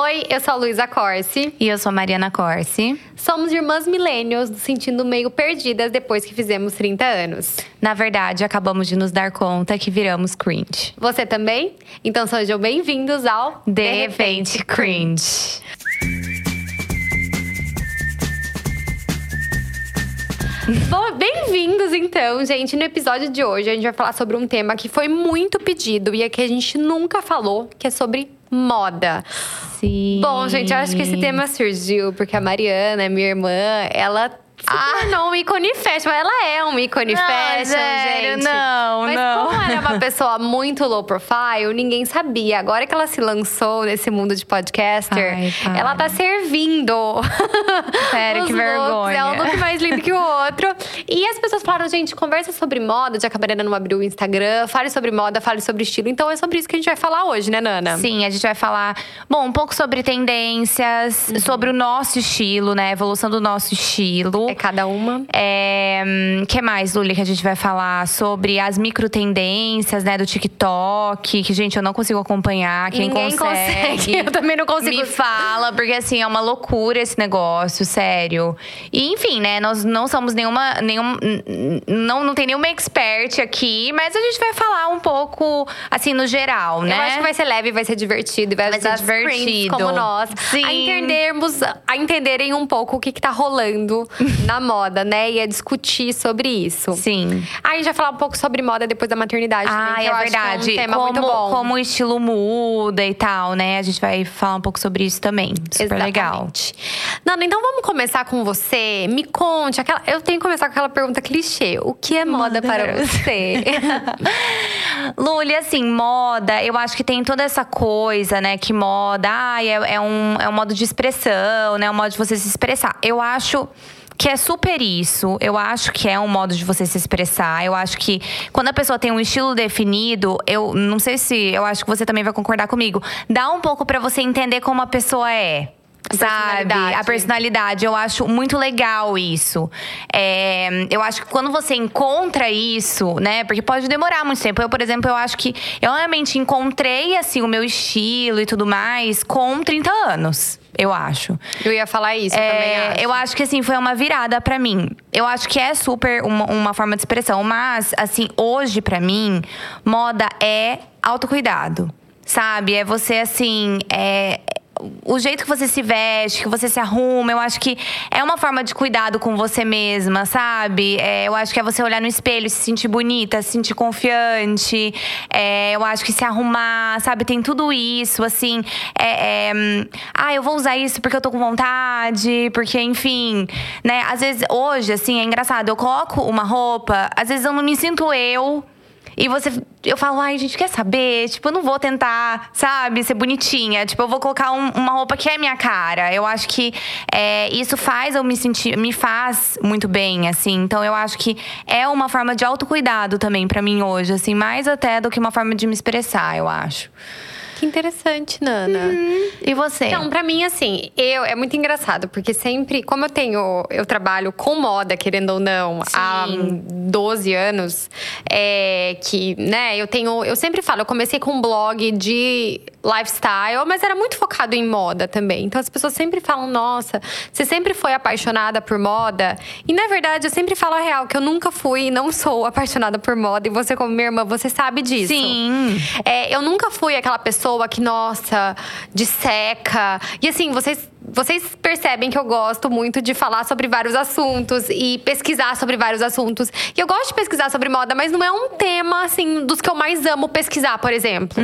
Oi, eu sou a Luísa Corsi. E eu sou a Mariana Corsi. Somos irmãs milênios, nos sentindo meio perdidas depois que fizemos 30 anos. Na verdade, acabamos de nos dar conta que viramos cringe. Você também? Então sejam bem-vindos ao De, repente, cringe. Bem-vindos então, gente. No episódio de hoje a gente vai falar sobre um tema que foi muito pedido e é que a gente nunca falou, que é sobre moda. Sim. Bom, gente, eu acho que esse tema surgiu porque a Mariana, minha irmã, ela se tornou um ícone fashion. Ela é um ícone Não, fashion, sério, gente. não, Mas não. como ela é uma pessoa muito low profile, ninguém sabia. Agora que ela se lançou nesse mundo de podcaster, Ai, ela tá servindo. Sério, que looks. vergonha. É um look mais lindo que o outro. E as pessoas falaram, gente, conversa sobre moda, já que a Mariana não abriu o Instagram. Fale sobre moda, fale sobre estilo. Então é sobre isso que a gente vai falar hoje, né, Nana? Sim, a gente vai falar, bom, um pouco sobre tendências, sobre o nosso estilo, né? A evolução do nosso estilo. É cada uma. É, hum, que mais, Luli, que a gente vai falar sobre as micro tendências, né, do TikTok, que gente, eu não consigo acompanhar. Quem Ninguém consegue. Eu também não consigo. Me fala, porque assim, é uma loucura esse negócio, sério. E enfim, né, nós não somos nenhuma nenhum não não tem nenhuma expert aqui, mas a gente vai falar um pouco assim no geral, né? Eu acho que vai ser leve, vai ser divertido. e Vai, Vai ser divertido. como nós. Sim. A entendermos, a entenderem um pouco o que, que tá rolando na moda, né? E a discutir sobre isso. Sim. Aí a gente vai falar um pouco sobre moda depois da maternidade também, Ah, que é verdade. é um tema como, muito bom. como o estilo muda e tal, né? A gente vai falar um pouco sobre isso também. Super legal. Exatamente. Nana, então vamos começar com você. Me conte, aquela, eu tenho que começar com aquela pergunta clichê. O que é moda, Moda para você? Luli, assim, moda, eu acho que tem toda essa coisa, né? Que moda, ai, é, é um, é um modo de expressão, né? Um modo de você se expressar. Eu acho que é super isso. Eu acho que é um modo de você se expressar. Eu acho que quando a pessoa tem um estilo definido, eu não sei se. Eu acho que você também vai concordar comigo. Dá um pouco pra você entender como a pessoa é. Sabe? personalidade. A personalidade. Eu acho muito legal isso. É, eu acho que quando você encontra isso, né? Porque pode demorar muito tempo. Eu, por exemplo, eu acho que eu realmente encontrei, assim, o meu estilo e tudo mais com 30 anos. Eu acho. eu ia falar isso É, também. Acho. eu acho que assim foi uma virada pra mim. Eu acho que é super uma, uma forma de expressão, mas assim hoje pra mim moda é autocuidado, sabe? É você assim é o jeito que você se veste, que você se arruma, eu acho que é uma forma de cuidado com você mesma, sabe? É, eu acho que é você olhar no espelho, se sentir bonita, se sentir confiante. É, eu acho que se arrumar, sabe? Tem tudo isso, assim. É, é, ah, eu vou usar isso porque eu tô com vontade, porque, enfim, né? Às vezes, hoje, assim, é engraçado. Eu coloco uma roupa, às vezes eu não me sinto eu. E você, eu falo, ai, gente, quer saber? Tipo, eu não vou tentar, sabe, ser bonitinha. Tipo, eu vou colocar um- uma roupa que é minha cara. Eu acho que é, isso faz eu me sentir, me faz muito bem, assim. Então, eu acho que é uma forma de autocuidado também pra mim hoje, assim, mais até do que uma forma de me expressar, eu acho. Que interessante, Nana. E você? Então, pra mim, assim, eu é muito engraçado, porque sempre, como eu tenho, eu trabalho com moda, querendo ou não, há Sim. 12 anos, é, que, né, eu tenho. Eu sempre falo, eu comecei com um blog de lifestyle, mas era muito focado em moda também. Então as pessoas sempre falam, nossa, você sempre foi apaixonada por moda. E na verdade, eu sempre falo a real, que eu nunca fui e não sou apaixonada por moda. E você, como minha irmã, você sabe disso. Sim. É, eu nunca fui aquela pessoa que, nossa, disseca. E assim, vocês. Vocês percebem que eu gosto muito de falar sobre vários assuntos e pesquisar sobre vários assuntos. E eu gosto de pesquisar sobre moda, mas não é um tema, assim, dos que eu mais amo pesquisar, por exemplo.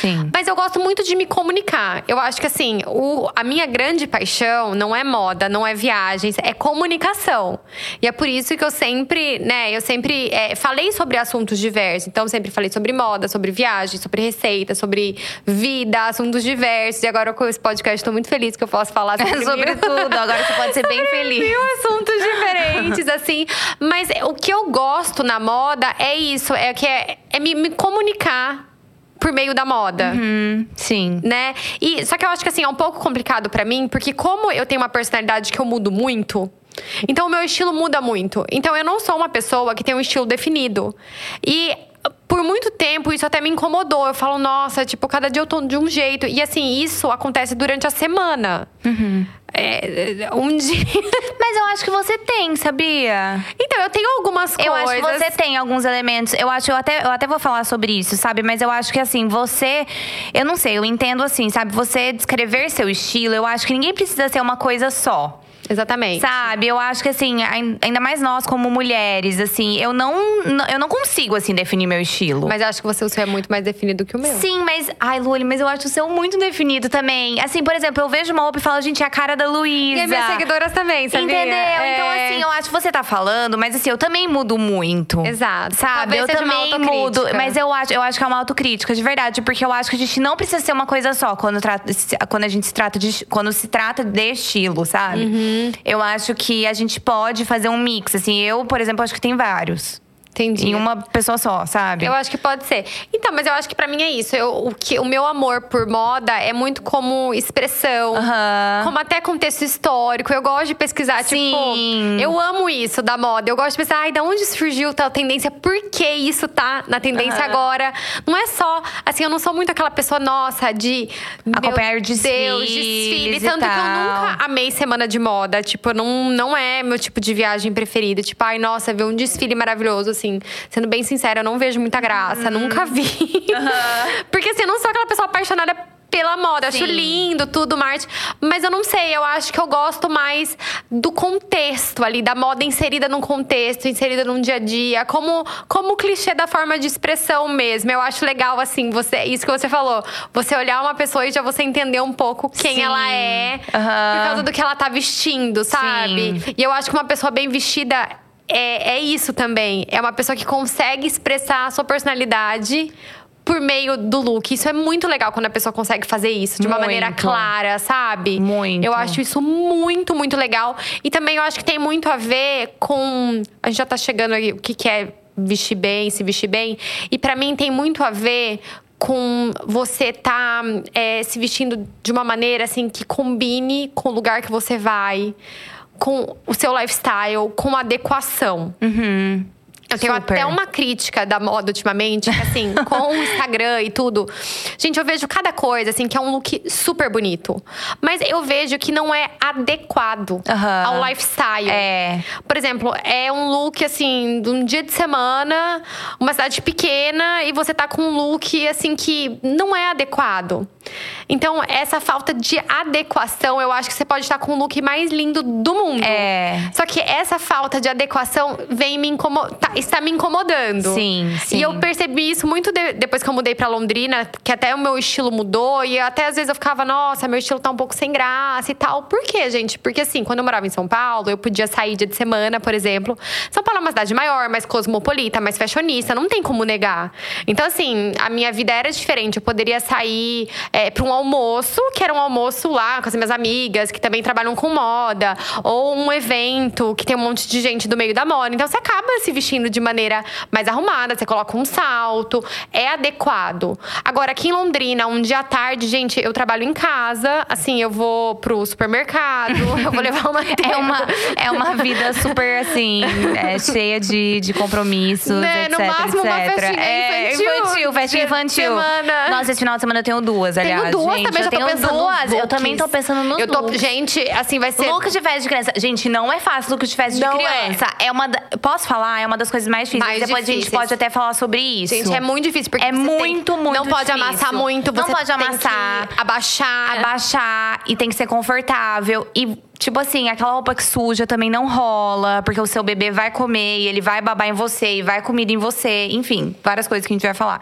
Sim. Mas eu gosto muito de me comunicar. Eu acho que, assim, o, a minha grande paixão não é moda, não é viagens, é comunicação. E é por isso que eu sempre, né, eu sempre é, falei sobre assuntos diversos. Então, eu sempre falei sobre moda, sobre viagem, sobre receita, sobre vida, assuntos diversos. E agora com esse podcast, estou muito feliz que eu posso falar sobre, Sobre mil- tudo. Agora você pode ser bem sobre feliz. Mil assuntos diferentes, assim. Mas o que eu gosto na moda é isso, é que é, é me, me comunicar por meio da moda. Hum, sim. Né? E, só que eu acho que assim, é um pouco complicado pra mim, porque como eu tenho uma personalidade que eu mudo muito, então o meu estilo muda muito. Então eu não sou uma pessoa que tem um estilo definido. E por muito tempo isso até me incomodou. Eu falo, nossa, tipo, cada dia eu tô de um jeito. E assim, isso acontece durante a semana. Uhum. É, um dia. Mas eu acho que você tem, sabia? Então, eu tenho algumas Eu coisas. acho que você tem alguns elementos. Eu acho, eu até, eu até vou falar sobre isso, sabe? Mas eu acho que assim, você. Eu não sei, eu entendo assim, sabe? Você descrever seu estilo, eu acho que ninguém precisa ser uma coisa só. Exatamente. Sabe, eu acho que assim, ain- ainda mais nós como mulheres, assim, eu não, eu não consigo assim definir meu estilo. Mas eu acho que você, o seu é muito mais definido que o meu. Sim, mas. Ai, Luli, mas eu acho o seu muito definido também. Assim, por exemplo, eu vejo uma roupa e falo, gente, é a cara da Luísa. E as minhas seguidoras também, sabia? Entendeu? É. Então, assim, eu acho que você tá falando, mas assim, eu também mudo muito. Exato. Sabe? Talvez eu também mudo. Mas eu acho, eu acho que é uma autocrítica, de verdade. Porque eu acho que a gente não precisa ser uma coisa só quando, trata, quando a gente se trata de. Quando se trata de estilo, sabe? Uhum. Eu acho que a gente pode fazer um mix. Assim, eu, por exemplo, acho que tem vários. Entendi. Em uma pessoa só, sabe? Eu acho que pode ser. Então, mas eu acho que pra mim é isso. Eu, o, que, o meu amor por moda é muito como expressão. Aham. Como até contexto histórico. Eu gosto de pesquisar, Sim. tipo… Eu amo isso da moda. Eu gosto de pensar, ai, da onde surgiu tal tendência? Por que isso tá na tendência Aham. agora? Não é só… Assim, eu não sou muito aquela pessoa, nossa, de… Acompanhar Deus, desfiles desfile. e Tanto que eu tal. nunca amei semana de moda. Tipo, não, não é meu tipo de viagem preferida. Tipo, ai, nossa, ver um desfile maravilhoso, assim. Sendo bem sincera, eu não vejo muita graça. Uhum. Nunca vi. Porque assim, eu não sou aquela pessoa apaixonada pela moda. Eu Acho Sim. lindo, tudo, Marte. Mas eu não sei, eu acho que eu gosto mais do contexto ali, da moda inserida num contexto, inserida num dia a dia. Como, como clichê da forma de expressão mesmo. Eu acho legal, assim, você, isso que você falou. Você olhar uma pessoa e já você entender um pouco quem Sim. ela é. Aham. Por causa do que ela tá vestindo, sabe? Sim. E eu acho que uma pessoa bem vestida é, é isso também. É uma pessoa que consegue expressar a sua personalidade por meio do look. Isso é muito legal quando a pessoa consegue fazer isso de uma Muito. maneira clara, sabe? Muito. Eu acho isso muito, muito legal. E também eu acho que tem muito a ver com. A gente já tá chegando aí, o que, que é vestir bem, se vestir bem. E pra mim tem muito a ver com você tá é, se vestindo de uma maneira assim que combine com o lugar que você vai, com o seu lifestyle, com adequação. Eu tenho Super. até uma crítica da moda ultimamente, que, assim, com o Instagram e tudo. Gente, eu vejo cada coisa, assim, que é um look super bonito. Mas eu vejo que não é adequado Aham. ao lifestyle. É. Por exemplo, é um look, assim, de um dia de semana, uma cidade pequena, e você tá com um look, assim, que não é adequado. Então, essa falta de adequação, eu acho que você pode estar com o look mais lindo do mundo. É. Só que essa falta de adequação vem me incomodar, está me incomodando. Sim, sim. E eu percebi isso muito de- depois que eu mudei pra Londrina, que até o meu estilo mudou. E até às vezes eu ficava, nossa, meu estilo tá um pouco sem graça e tal. Por quê, gente? Porque assim, quando eu morava em São Paulo, eu podia sair dia de semana, por exemplo. São Paulo é uma cidade maior, mais cosmopolita, mais fashionista, não tem como negar. Então, assim, a minha vida era diferente. Eu poderia sair é, pra um almoço, que era um almoço lá com as minhas amigas, que também trabalham com moda, ou um evento que tem um monte de gente do meio da moda. Então, você acaba se vestindo de maneira mais arrumada, você coloca um salto, é adequado. Agora, aqui em Londrina, um dia à tarde, gente, eu trabalho em casa, assim, eu vou pro supermercado, eu vou levar uma É uma, é uma vida super, assim, é, cheia de, de compromissos, Né, etc, no máximo uma etc. festinha é, infantil, infantil, festinha infantil. semana. Nossa, esse final de semana eu tenho duas, Tenho aliás, duas gente. também, eu já tô tenho duas. Eu também tô pensando nos eu tô, looks. Gente, assim, vai ser… Look de festa de criança. Gente, não é fácil look de festa Não de é. criança. É. uma da- Posso falar? É uma das coisas mais difíceis. Mais Depois a gente difíceis. pode até falar sobre isso. Gente, é muito difícil. Porque É você tem- muito, muito Não pode difícil. amassar muito. Não você pode tem amassar. abaixar. abaixar e tem que ser confortável. E, tipo assim, aquela roupa que suja também não rola, porque o seu bebê vai comer e ele vai babar em você e vai comida em você. Enfim, várias coisas que a gente vai falar.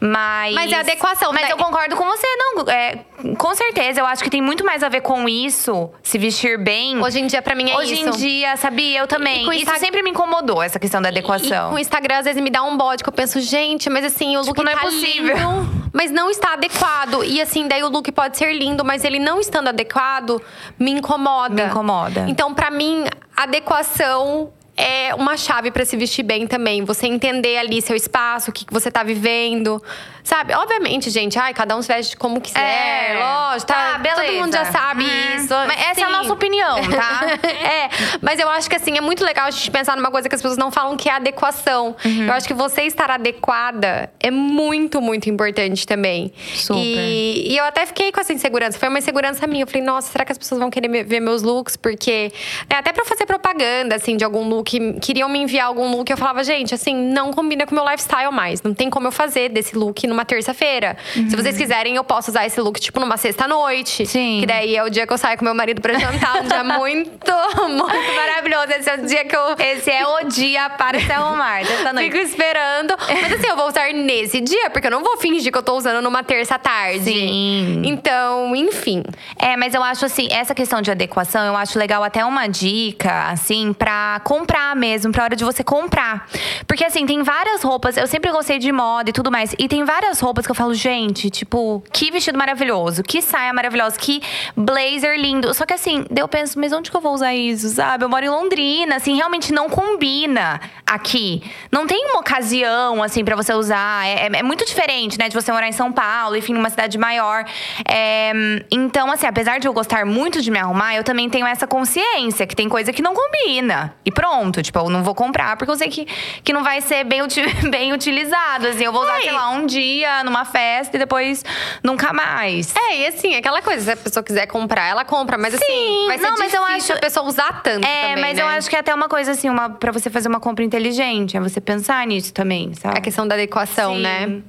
Mas. Mas é adequação, Mas né? eu concordo com você, não. É, com certeza, eu acho que tem muito mais a ver com isso, se vestir bem. Hoje em dia, pra mim, é Hoje isso. em dia, sabia? Eu também. E Isso Insta- sempre me incomodou, essa questão da E adequação. com o Instagram, às vezes, me dá um bode que eu penso, gente, mas assim, o look Tipo, não é tá possível. lindo, mas não está adequado. E assim, daí o look pode ser lindo, mas ele não estando adequado, me incomoda. Me incomoda. Então, pra mim, adequação é uma chave para se vestir bem também. Você entender ali seu espaço, o que, que você tá vivendo. Sabe? Obviamente, gente, ai, cada um se veste como quiser. É. lógico, tá? Tá, beleza. Todo mundo já sabe Uhum. isso. Mas essa é a Sim. nossa opinião, tá? é, mas eu acho que assim, é muito legal a gente pensar numa coisa que as pessoas não falam, que é adequação. Uhum. Eu acho que você estar adequada é muito, muito importante também. Super. E, e eu até fiquei com essa insegurança. Foi uma insegurança minha. Eu falei, nossa, será que as pessoas vão querer ver meus looks? Porque, né, até pra fazer propaganda, assim, de algum look, queriam me enviar algum look. Eu falava, gente, assim, não combina com o meu lifestyle mais. Não tem como eu fazer desse look numa terça-feira. Se vocês quiserem, eu posso usar esse look, tipo, numa sexta-noite. Sim. Que daí é o dia que eu saio com meu marido pra jantar. Um dia muito, muito maravilhoso. Esse é o dia que eu Esse é o dia para se arrumar, dessa noite. fico esperando. Mas assim, eu vou usar nesse dia, porque eu não vou fingir que eu tô usando numa terça à tarde. Sim. Então, enfim. É, mas eu acho assim, essa questão de adequação, eu acho legal até uma dica, assim, pra comprar mesmo, pra hora de você comprar. Porque assim, tem várias roupas, eu sempre gostei de moda e tudo mais. E tem várias roupas que eu falo, gente, tipo, que vestido maravilhoso, que saia maravilhosa, que blazer lindo. Só que assim, eu penso, mas onde que eu vou usar isso, sabe? Eu moro em Londrina, assim, realmente não combina aqui. Não tem uma ocasião, assim, pra você usar. É, é- é muito diferente, né, de você morar em São Paulo, enfim, numa cidade maior. É, então, assim, apesar de eu gostar muito de me arrumar, eu também tenho essa consciência que tem coisa que não combina. E pronto, tipo, eu não vou comprar porque eu sei que, que não vai ser bem, bem utilizado. Assim, eu vou usar, Ai. sei lá, um dia numa festa e depois nunca mais. É, e assim, aquela coisa, se a pessoa quiser comprar, ela compra. Mas assim, Sim, vai ser não, mas eu acho- a pessoa usar tanto É, também, mas né? eu acho que é até uma coisa assim, uma, pra você fazer uma compra inteligente, é você pensar nisso também, sabe? A questão da adequação, Sim. né?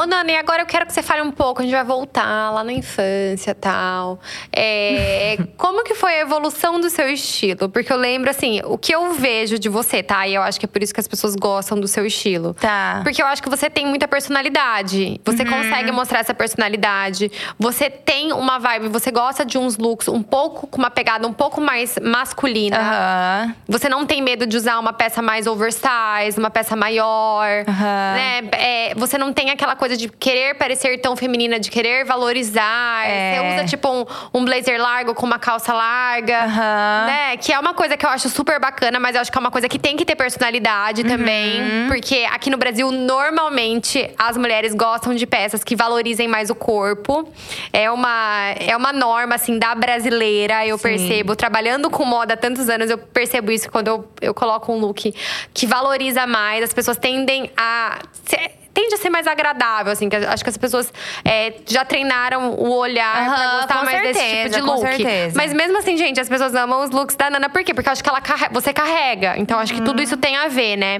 Ô, Nani, agora eu quero que você fale um pouco. A gente vai voltar lá na infância e tal. É, como que foi a evolução do seu estilo? Porque eu lembro, assim, o que eu vejo de você, tá? E eu acho que é por isso que as pessoas gostam do seu estilo. Tá. Porque eu acho que você tem muita personalidade. Você Uhum. consegue mostrar essa personalidade. Você tem uma vibe, você gosta de uns looks um pouco com uma pegada um pouco mais masculina. Aham. Você não tem medo de usar uma peça mais oversize, uma peça maior, Aham. né? É, você não tem aquela coisa de querer parecer tão feminina, de querer valorizar. É. Você usa tipo um, um blazer largo com uma calça larga, né? Que é uma coisa que eu acho super bacana, mas eu acho que é uma coisa que tem que ter personalidade Uhum. também, porque aqui no Brasil normalmente as mulheres gostam de peças que valorizem mais o corpo. É uma é uma norma assim da brasileira, eu Sim. percebo trabalhando com moda há tantos anos, eu percebo isso quando eu, eu coloco um look que valoriza mais. As pessoas tendem a. ser- Tende a ser mais agradável, assim. Que acho que as pessoas é, já treinaram o olhar pra Aham, gostar mais desse tipo certeza, de com look. certeza. Mas mesmo assim, gente, as pessoas amam os looks da Nana. Por quê? Porque eu acho que ela carre- você carrega. Então, acho que Uhum. tudo isso tem a ver, né?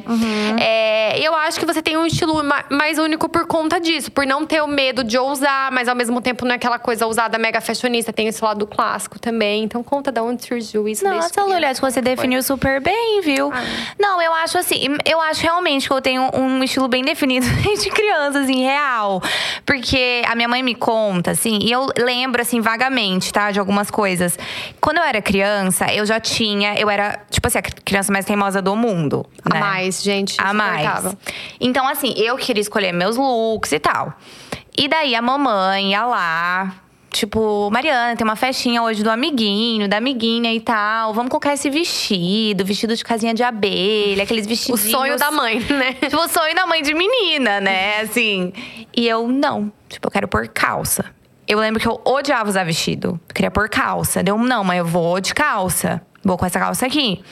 É, eu acho que você tem um estilo ma- mais único por conta disso. Por não ter o medo de ousar, mas ao mesmo tempo não é aquela coisa ousada mega fashionista. Tem esse lado clássico também. Então, conta de onde surgiu isso. Nossa, acho que você definiu super bem, viu? Ah. Não, eu acho assim, eu acho realmente que eu tenho um estilo bem definido desde criança, assim, real. Porque a minha mãe me conta, assim, e eu lembro, assim, vagamente, tá, de algumas coisas. Quando eu era criança, eu já tinha, eu era, tipo assim, a criança mais teimosa do mundo. A né? mais, gente. A mais. Então, assim, eu queria escolher meus looks e tal. E daí a mamãe ia lá. Tipo, Mariana, tem uma festinha hoje do amiguinho, da amiguinha e tal. Vamos colocar esse vestido, vestido de casinha de abelha, aqueles O vestidinhos. sonho da mãe, né? Tipo, o sonho da mãe de menina, né? Assim. E eu, não. Tipo, eu quero pôr calça. Eu lembro que eu odiava usar vestido. Eu queria pôr calça. Deu, não, mas eu vou de calça. Vou com essa calça aqui.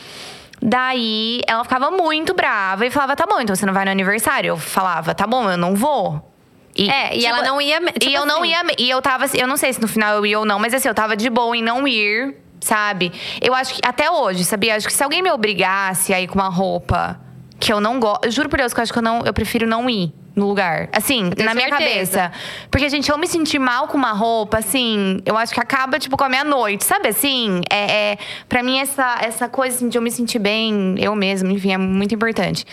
Daí, ela ficava muito brava e falava, tá bom, então você não vai no aniversário? Eu falava, tá bom, eu não vou. E, É, e ela não ia. Tipo e eu não assim, ia. E eu tava. Eu não sei se no final eu ia ou não, mas assim, eu tava de boa em não ir, sabe? Eu acho que até hoje, sabia? Acho que se alguém me obrigasse a ir com uma roupa que eu não gosto. Juro por Deus que eu acho que eu não. Eu prefiro não ir no lugar. Assim, tenho na minha certeza. cabeça. Porque, gente, eu me sentir mal com uma roupa, assim, eu acho que acaba, tipo, com a minha noite. Sabe assim? É, é, pra mim, essa, essa coisa assim, de eu me sentir bem, eu mesma, enfim, é muito importante.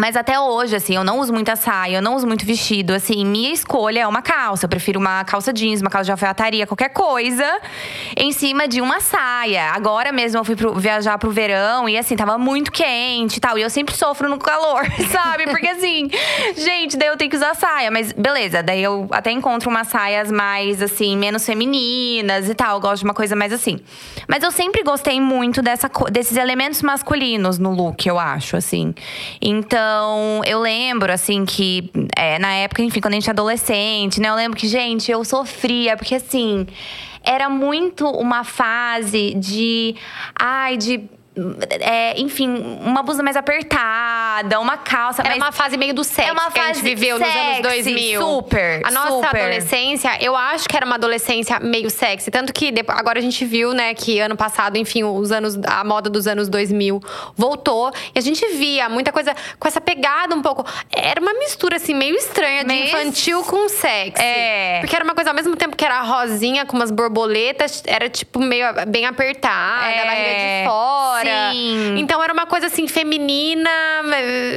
Mas até hoje, assim, eu não uso muita saia, eu não uso muito vestido. Assim, minha escolha é uma calça. Eu prefiro uma calça jeans, uma calça de alfaiataria, qualquer coisa, em cima de uma saia. Agora mesmo eu fui pro, viajar pro verão e, assim, tava muito quente e tal. E eu sempre sofro no calor, sabe? Porque, assim, gente, daí eu tenho que usar saia. Mas beleza, daí eu até encontro umas saias mais, assim, menos femininas e tal. Eu gosto de uma coisa mais assim. Mas eu sempre gostei muito dessa, desses elementos masculinos no look, eu acho, assim. Então. Então, eu lembro, assim, que é, na época, enfim, quando a gente é adolescente, né? Eu lembro que, gente, eu sofria, porque assim, era muito uma fase de. Ai, de é, enfim, uma blusa mais apertada, uma calça Era uma fase meio do sexo é uma fase que a gente viveu sexy, nos anos 2000. Super, A nossa super. adolescência, eu acho que era uma adolescência meio sexy. Tanto que agora a gente viu, né, que ano passado, enfim, os anos, a moda dos anos 2000 voltou. E a gente via muita coisa com essa pegada um pouco… Era uma mistura, assim, meio estranha de infantil com sexy. É. Porque era uma coisa, ao mesmo tempo que era rosinha, com umas borboletas, era tipo meio bem apertada, É. barriga de fora. Sim. Então era uma coisa assim, feminina,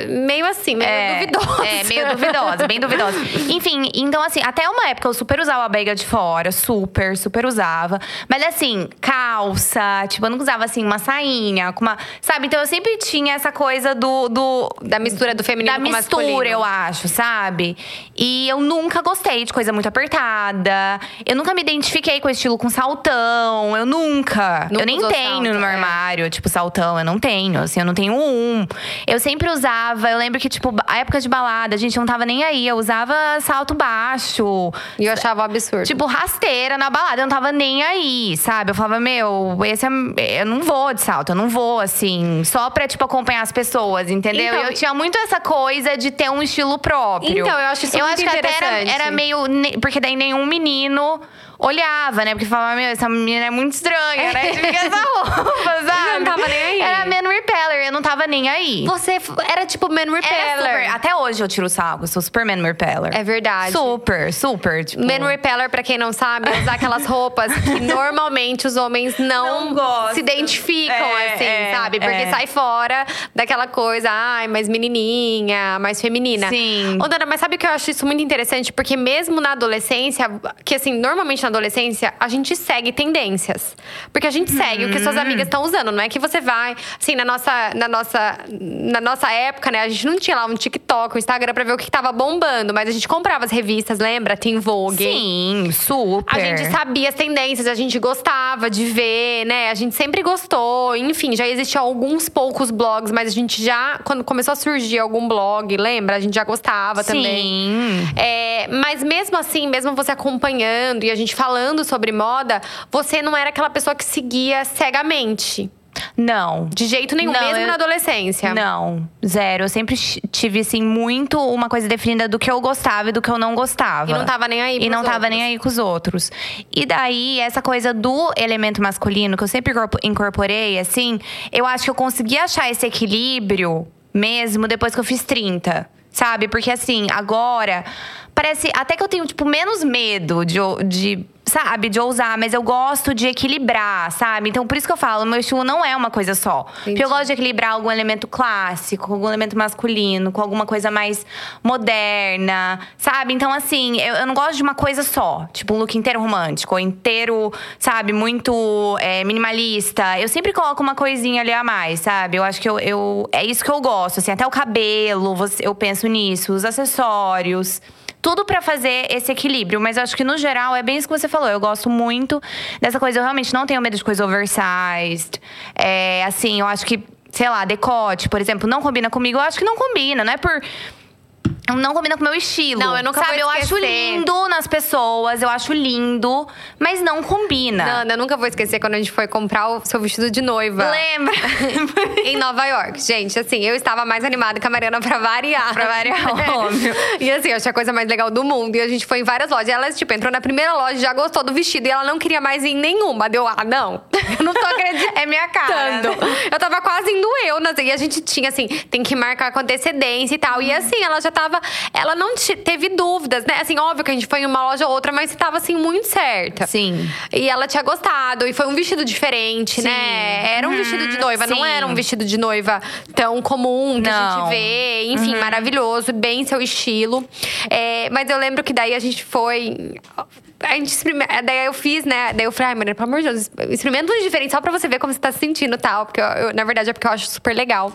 meio assim, meio É, duvidosa. É, meio duvidosa, bem duvidosa. Enfim, então assim, até uma época eu super usava a de fora, super, super usava. Mas assim, calça, tipo, eu não usava assim uma sainha, com uma. Sabe? Então eu sempre tinha essa coisa do. do Da mistura do feminino da com mistura, masculino. eu acho, sabe? E eu nunca gostei de coisa muito apertada. Eu nunca me identifiquei com o estilo com saltão. Eu nunca. Nunca eu nem tenho salto, no meu é. armário, tipo, saltão. Eu não tenho, assim, eu não tenho um. Eu sempre usava, eu lembro que, tipo, a época de balada, a gente não tava nem aí. Eu usava salto baixo. E eu achava absurdo. Tipo, rasteira na balada, eu não tava nem aí, sabe? Eu falava, meu, esse é. Eu não vou de salto, eu não vou, assim, só pra, tipo, acompanhar as pessoas, entendeu? Então, eu tinha muito essa coisa de ter um estilo próprio. Então, eu acho isso eu muito acho que até era, interessante. era meio. Porque daí nenhum menino olhava, né? Porque falava, meu, essa menina é muito estranha, né? De ficar essa roupa, sabe? não tava nem aí. Era man repeller, eu não tava nem aí. Você f- era tipo man repeller. super, até hoje eu tiro o saco, eu sou super man repeller. É verdade. Super, super, tipo… Man repeller, pra quem não sabe, é usar aquelas roupas que normalmente os homens não, Não gostam. se identificam, É, assim, é, sabe? Porque é. sai fora daquela coisa, ai, mais menininha, mais feminina. Sim. Ô, Dana, mas sabe que eu acho isso muito interessante? Porque mesmo na adolescência, que assim, normalmente na adolescência, a gente segue tendências. Porque a gente segue o que Uhum. suas amigas estão usando. Não é que você vai, assim, na nossa, na nossa, na nossa época, né? A gente não tinha lá um TikTok, um Instagram pra ver o que tava bombando. Mas a gente comprava as revistas, lembra? Teen Vogue. Sim, super. A gente sabia as tendências, a gente gostava de ver, né? A gente sempre gostou. Enfim, já existiam alguns poucos blogs, mas a gente já, quando começou a surgir algum blog, lembra? A gente já gostava também. Sim. É, mas mesmo assim, mesmo você acompanhando e a gente falando sobre moda, você não era aquela pessoa que seguia cegamente. Não. De jeito nenhum, Não, mesmo eu- na adolescência. Não, zero. Eu sempre tive, assim, muito uma coisa definida do que eu gostava e do que eu não gostava. E não tava nem aí E não tava outros. nem aí com os outros. E daí, essa coisa do elemento masculino, que eu sempre incorpo- incorporei, assim, eu acho que eu consegui achar esse equilíbrio mesmo depois que eu fiz 30. Sabe? Porque assim, agora parece até que eu tenho, tipo, menos medo de, de sabe, de ousar, mas eu gosto de equilibrar, sabe? Então, por isso que eu falo, meu estilo não é uma coisa só. Porque eu gosto de equilibrar algum elemento clássico, algum elemento masculino, com alguma coisa mais moderna, sabe? Então, assim, eu, eu não gosto de uma coisa só. Tipo, um look inteiro romântico, ou inteiro, sabe, muito é, minimalista. Eu sempre coloco uma coisinha ali a mais, sabe? Eu acho que eu, eu- é isso que eu gosto, assim, até o cabelo, eu penso nisso, os acessórios. Tudo pra fazer esse equilíbrio, mas eu acho que no geral é bem isso que você falou. Eu gosto muito dessa coisa. Eu realmente não tenho medo de coisa oversized. É, assim, eu acho que, sei lá, decote, por exemplo, não combina comigo. Eu acho que não combina, não é por. Não combina com o meu estilo. Não, eu nunca Sabe, vou eu acho esquecer. lindo nas pessoas, eu acho lindo, mas não combina. Nanda, eu nunca vou esquecer quando a gente foi comprar o seu vestido de noiva. Lembra? em Nova York. Gente, assim, eu estava mais animada que a Mariana pra variar. Pra variar, óbvio. E assim, eu achei a coisa mais legal do mundo. E a gente foi em várias lojas. Ela, tipo, entrou na primeira loja, já gostou do vestido. E ela não queria mais ir em nenhuma. Deu, ah, não. Eu não tô acreditando. É minha cara. né? Eu tava quase indo eu? E a gente tinha, assim, tem que marcar com antecedência e tal. E assim, ela já tava. Ela não te- teve dúvidas, né? Assim, óbvio que a gente foi em uma loja ou outra, mas tava, assim, muito certa. Sim. E ela tinha gostado. E foi um vestido diferente, Sim. né? Era um Uhum, vestido de noiva, não sim. era um vestido de noiva tão comum que a Não. Uhum. gente vê. Enfim, maravilhoso, bem seu estilo. É, mas eu lembro que daí a gente foi. A gente experime- Daí eu fiz, né? Daí eu falei, ai, Mariana, pelo amor de Deus, experimenta um diferente só pra você ver como você tá se sentindo e tal. Porque eu, eu- na verdade é porque eu acho super legal.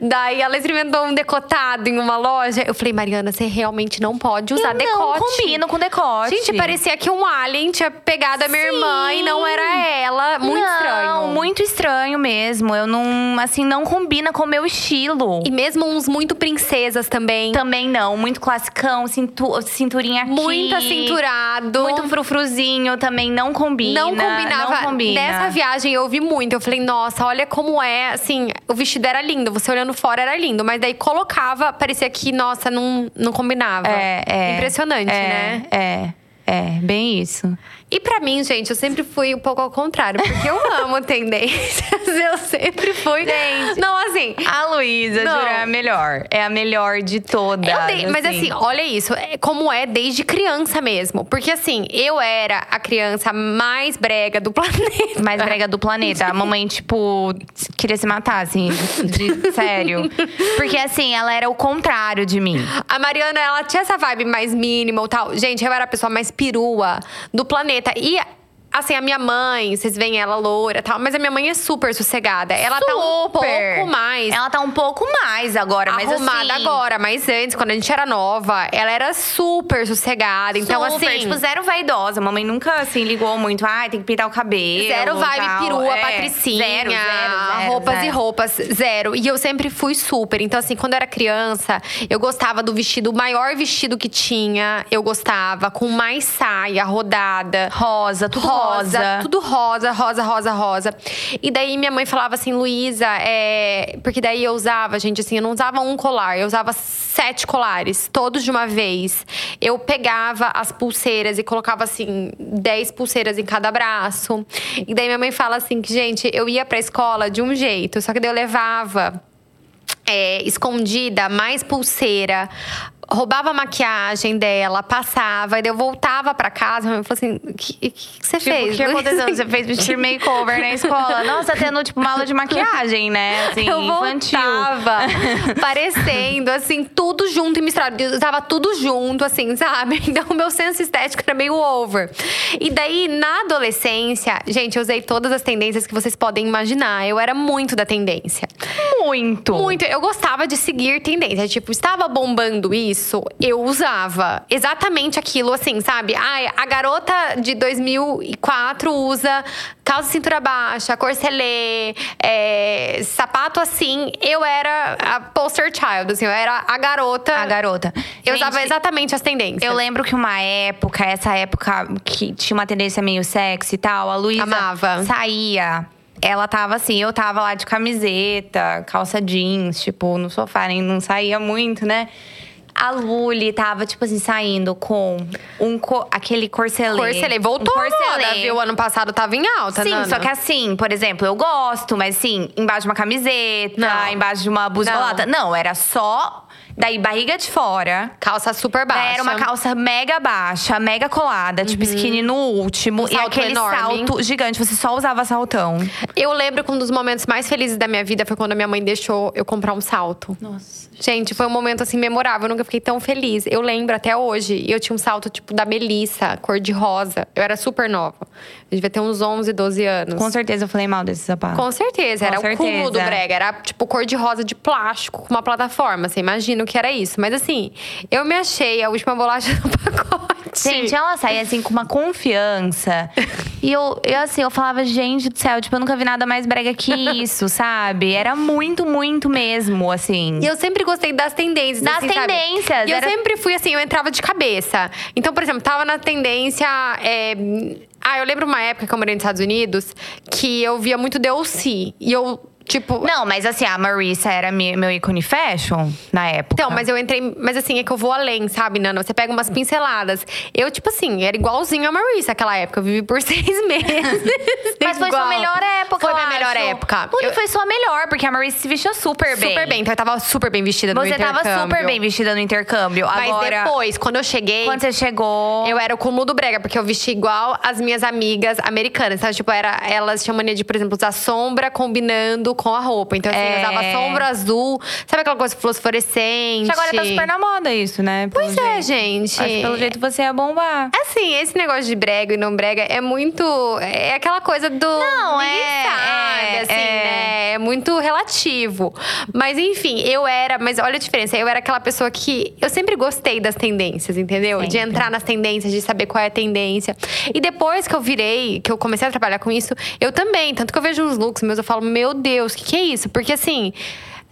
Daí ela experimentou um decotado em uma loja. Eu falei, Mariana, você realmente não pode usar Eu decote. não combino com decote. Gente, parecia que um alien tinha pegado a minha Sim. irmã e não era ela. Muito não, estranho. muito estranho mesmo. Eu não, assim, não combina com o meu estilo. E mesmo uns muito princesas também. Também não, muito classicão, cintu cinturinha aqui. muito acinturado. Muito frufruzinho, também não combina. Não combinava. Não combina. Nessa viagem eu ouvi muito. Eu falei, nossa, olha como é. Assim, o vestido era lindo. Você olhando fora era lindo. Mas daí colocava, parecia que, nossa, não, não combinava. É, é. Impressionante, é, né? É, é, bem isso. E pra mim, gente, eu sempre fui um pouco ao contrário. Porque eu amo tendências. Eu sempre fui. Gente. Não, assim. A Luísa, juro, é a melhor. É a melhor de todas. Eu dei- mas assim, olha isso, é como é desde criança mesmo. Porque assim, eu era a criança mais brega do planeta. Mais brega do planeta. A mamãe, tipo, queria se matar, assim. De, sério. Porque, assim, ela era o contrário de mim. A Mariana, ela tinha essa vibe mais minimal e tal. Gente, eu era a pessoa mais perua do planeta. E. Assim, a minha mãe, vocês veem ela loura e tal, mas a minha mãe é super sossegada. Ela tá um Super. pouco mais Ela tá um pouco mais agora, mas arrumada assim, agora. Mas antes, quando a gente era nova, ela era super sossegada. Então, super, assim. tipo, zero vaidosa. Mamãe nunca, assim, ligou muito. Ai, tem que pintar o cabelo. Zero vibe tal. perua, É, patricinha, Zero, zero, zero, roupas zero. e roupas, zero. E eu sempre fui super. Então, assim, quando eu era criança, eu gostava do vestido, o maior vestido que tinha, eu gostava, com mais saia, rodada. Rosa, tudo rosa. Tudo rosa, rosa, rosa, rosa. E daí minha mãe falava assim, Luísa, é... porque daí eu usava, gente, assim, eu não usava um colar, eu usava sete colares, todos de uma vez. Eu pegava as pulseiras e colocava assim, dez pulseiras em cada braço. E daí minha mãe fala assim que, gente, eu ia pra escola de um jeito, só que daí eu levava é, escondida, mais pulseira. Roubava a maquiagem dela, passava, e daí eu voltava pra casa. Minha mãe falou assim: o que, que, você Tipo, fez? o que aconteceu? Você fez vestir makeover na escola? Nossa, tendo, tipo, uma aula de maquiagem, né? Assim, eu infantil. voltava parecendo, assim, tudo junto e misturado. Eu usava tudo junto, assim, sabe? Então, o meu senso estético era meio over. E daí, na adolescência, gente, eu usei todas as tendências que vocês podem imaginar. Eu era muito da tendência. Muito. Muito. Eu gostava de seguir tendência. Tipo, estava bombando isso, eu usava exatamente aquilo, assim, sabe? Ai, a garota de 2004 usa calça cintura baixa, corcelê, é, sapato assim. Eu era a poster child, assim, eu era a garota. A garota. Eu Gente, usava exatamente as tendências. Eu lembro que uma época, essa época que tinha uma tendência meio sexy e tal, a Luísa Amava. saía. Ela tava assim, eu tava lá de camiseta, calça jeans, tipo, no sofá, nem não saía muito, né? A Luli tava, tipo assim, saindo com um co- aquele corcelê. Corcelê. Voltou um a moda, corcelê. viu? Ano passado tava em alta, Sim, Nana. só que assim, por exemplo, eu gosto, mas assim, embaixo de uma camiseta, Não. embaixo de uma blusa Não. Não, era só. Daí, barriga de fora. Calça super baixa. Era uma calça mega baixa, mega colada, tipo skinny no último. Um e aquele enorme. salto gigante, você só usava saltão. Eu lembro que um dos momentos mais felizes da minha vida foi quando a minha mãe deixou eu comprar um salto. Nossa. Gente, foi um momento assim memorável. Eu nunca fiquei tão feliz. Eu lembro até hoje. Eu tinha um salto tipo da Melissa, cor de rosa. Eu era super nova. Eu devia ter uns 11, 12 anos. Com certeza eu falei mal desse sapato. Com certeza, Com era o cúmulo do certeza. brega. Era tipo cor de rosa de plástico com uma plataforma. Você imagina o que era isso. Mas assim, eu me achei a última bolacha do pacote. Gente, ela saía assim com uma confiança. e eu, eu, assim, eu falava, gente do céu, tipo, eu nunca vi nada mais brega que isso, sabe? Era muito, muito mesmo, assim. E eu sempre gostei das tendências. Das assim, sabe? tendências, E eu era- sempre fui assim, eu entrava de cabeça. Então, por exemplo, tava na tendência. é, Ah, eu lembro uma época que eu morei nos Estados Unidos que eu via muito DLC. E eu Tipo. Não, mas assim, a Marissa era meu ícone fashion na época. Então, mas eu entrei. Mas assim, é que eu vou além, sabe, Nana? Você pega umas pinceladas. Eu, tipo assim, era igualzinho a Marissa naquela época. Eu vivi por seis meses. Mas foi sua Igual. melhor época, Foi minha melhor época. Não, Eu- foi sua melhor, porque a Marissa se vestia super bem. Super bem. Então eu tava super bem vestida no Você tava intercâmbio. super bem vestida no intercâmbio. Mas Agora, depois, quando eu cheguei. quando você chegou. Eu era o cúmulo do brega, porque eu vesti igual as minhas amigas americanas. Sabe? Tipo, era, elas tinham mania de, por exemplo, usar sombra combinando com a roupa. Então, assim, É. usava sombra azul. Sabe aquela coisa fosforescente? Agora tá super na moda isso, né? Pelo Pois é, jeito. gente. Acho que pelo jeito você ia bombar. Assim, esse negócio de brega e não brega é muito. É aquela coisa do. Não, ninguém é, sabe, é, assim, é. né? É muito relativo. Mas enfim, eu era. Mas olha a diferença. Eu era aquela pessoa que. Eu sempre gostei das tendências, entendeu? De Sempre. entrar nas tendências, de saber qual é a tendência. E depois que eu virei, que eu comecei a trabalhar com isso, eu também. Tanto que eu vejo uns looks meus, eu falo, meu Deus, o que, que é isso? Porque assim.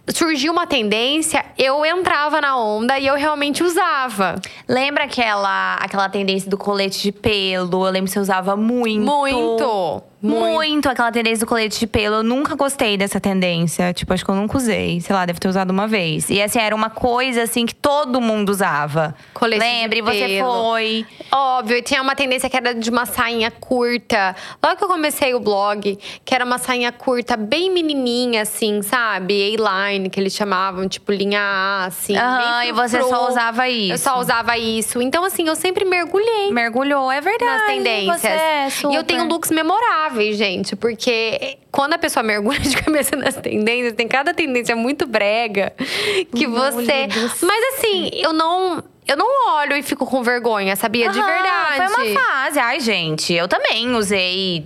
Surgiu uma tendência, eu entrava na onda e eu realmente usava. Lembra aquela, aquela tendência do colete de pelo? Eu lembro que você usava muito. Muito. Muito aquela tendência do colete de pelo. Eu nunca gostei dessa tendência. Tipo, acho que eu nunca usei. Sei lá, deve ter usado uma vez. E assim, era uma coisa assim que todo mundo usava. Colete de Lembra? E você pelo. foi. Óbvio, tinha uma tendência que era de uma sainha curta. Logo que eu comecei o blog, que era uma sainha curta, bem menininha, assim, sabe? A-line, que eles chamavam, tipo linha A, assim. Aham, bem e você só usava isso. Eu só usava isso. Então, assim, eu sempre mergulhei Mergulhou, é verdade. nas tendências. Você é e eu tenho looks memoráveis, gente, porque quando a pessoa mergulha de cabeça nas tendências, tem cada tendência muito brega que você. Mas assim, eu não. Eu não olho e fico com vergonha, sabia? De verdade. Foi uma fase. Ai, gente, eu também usei.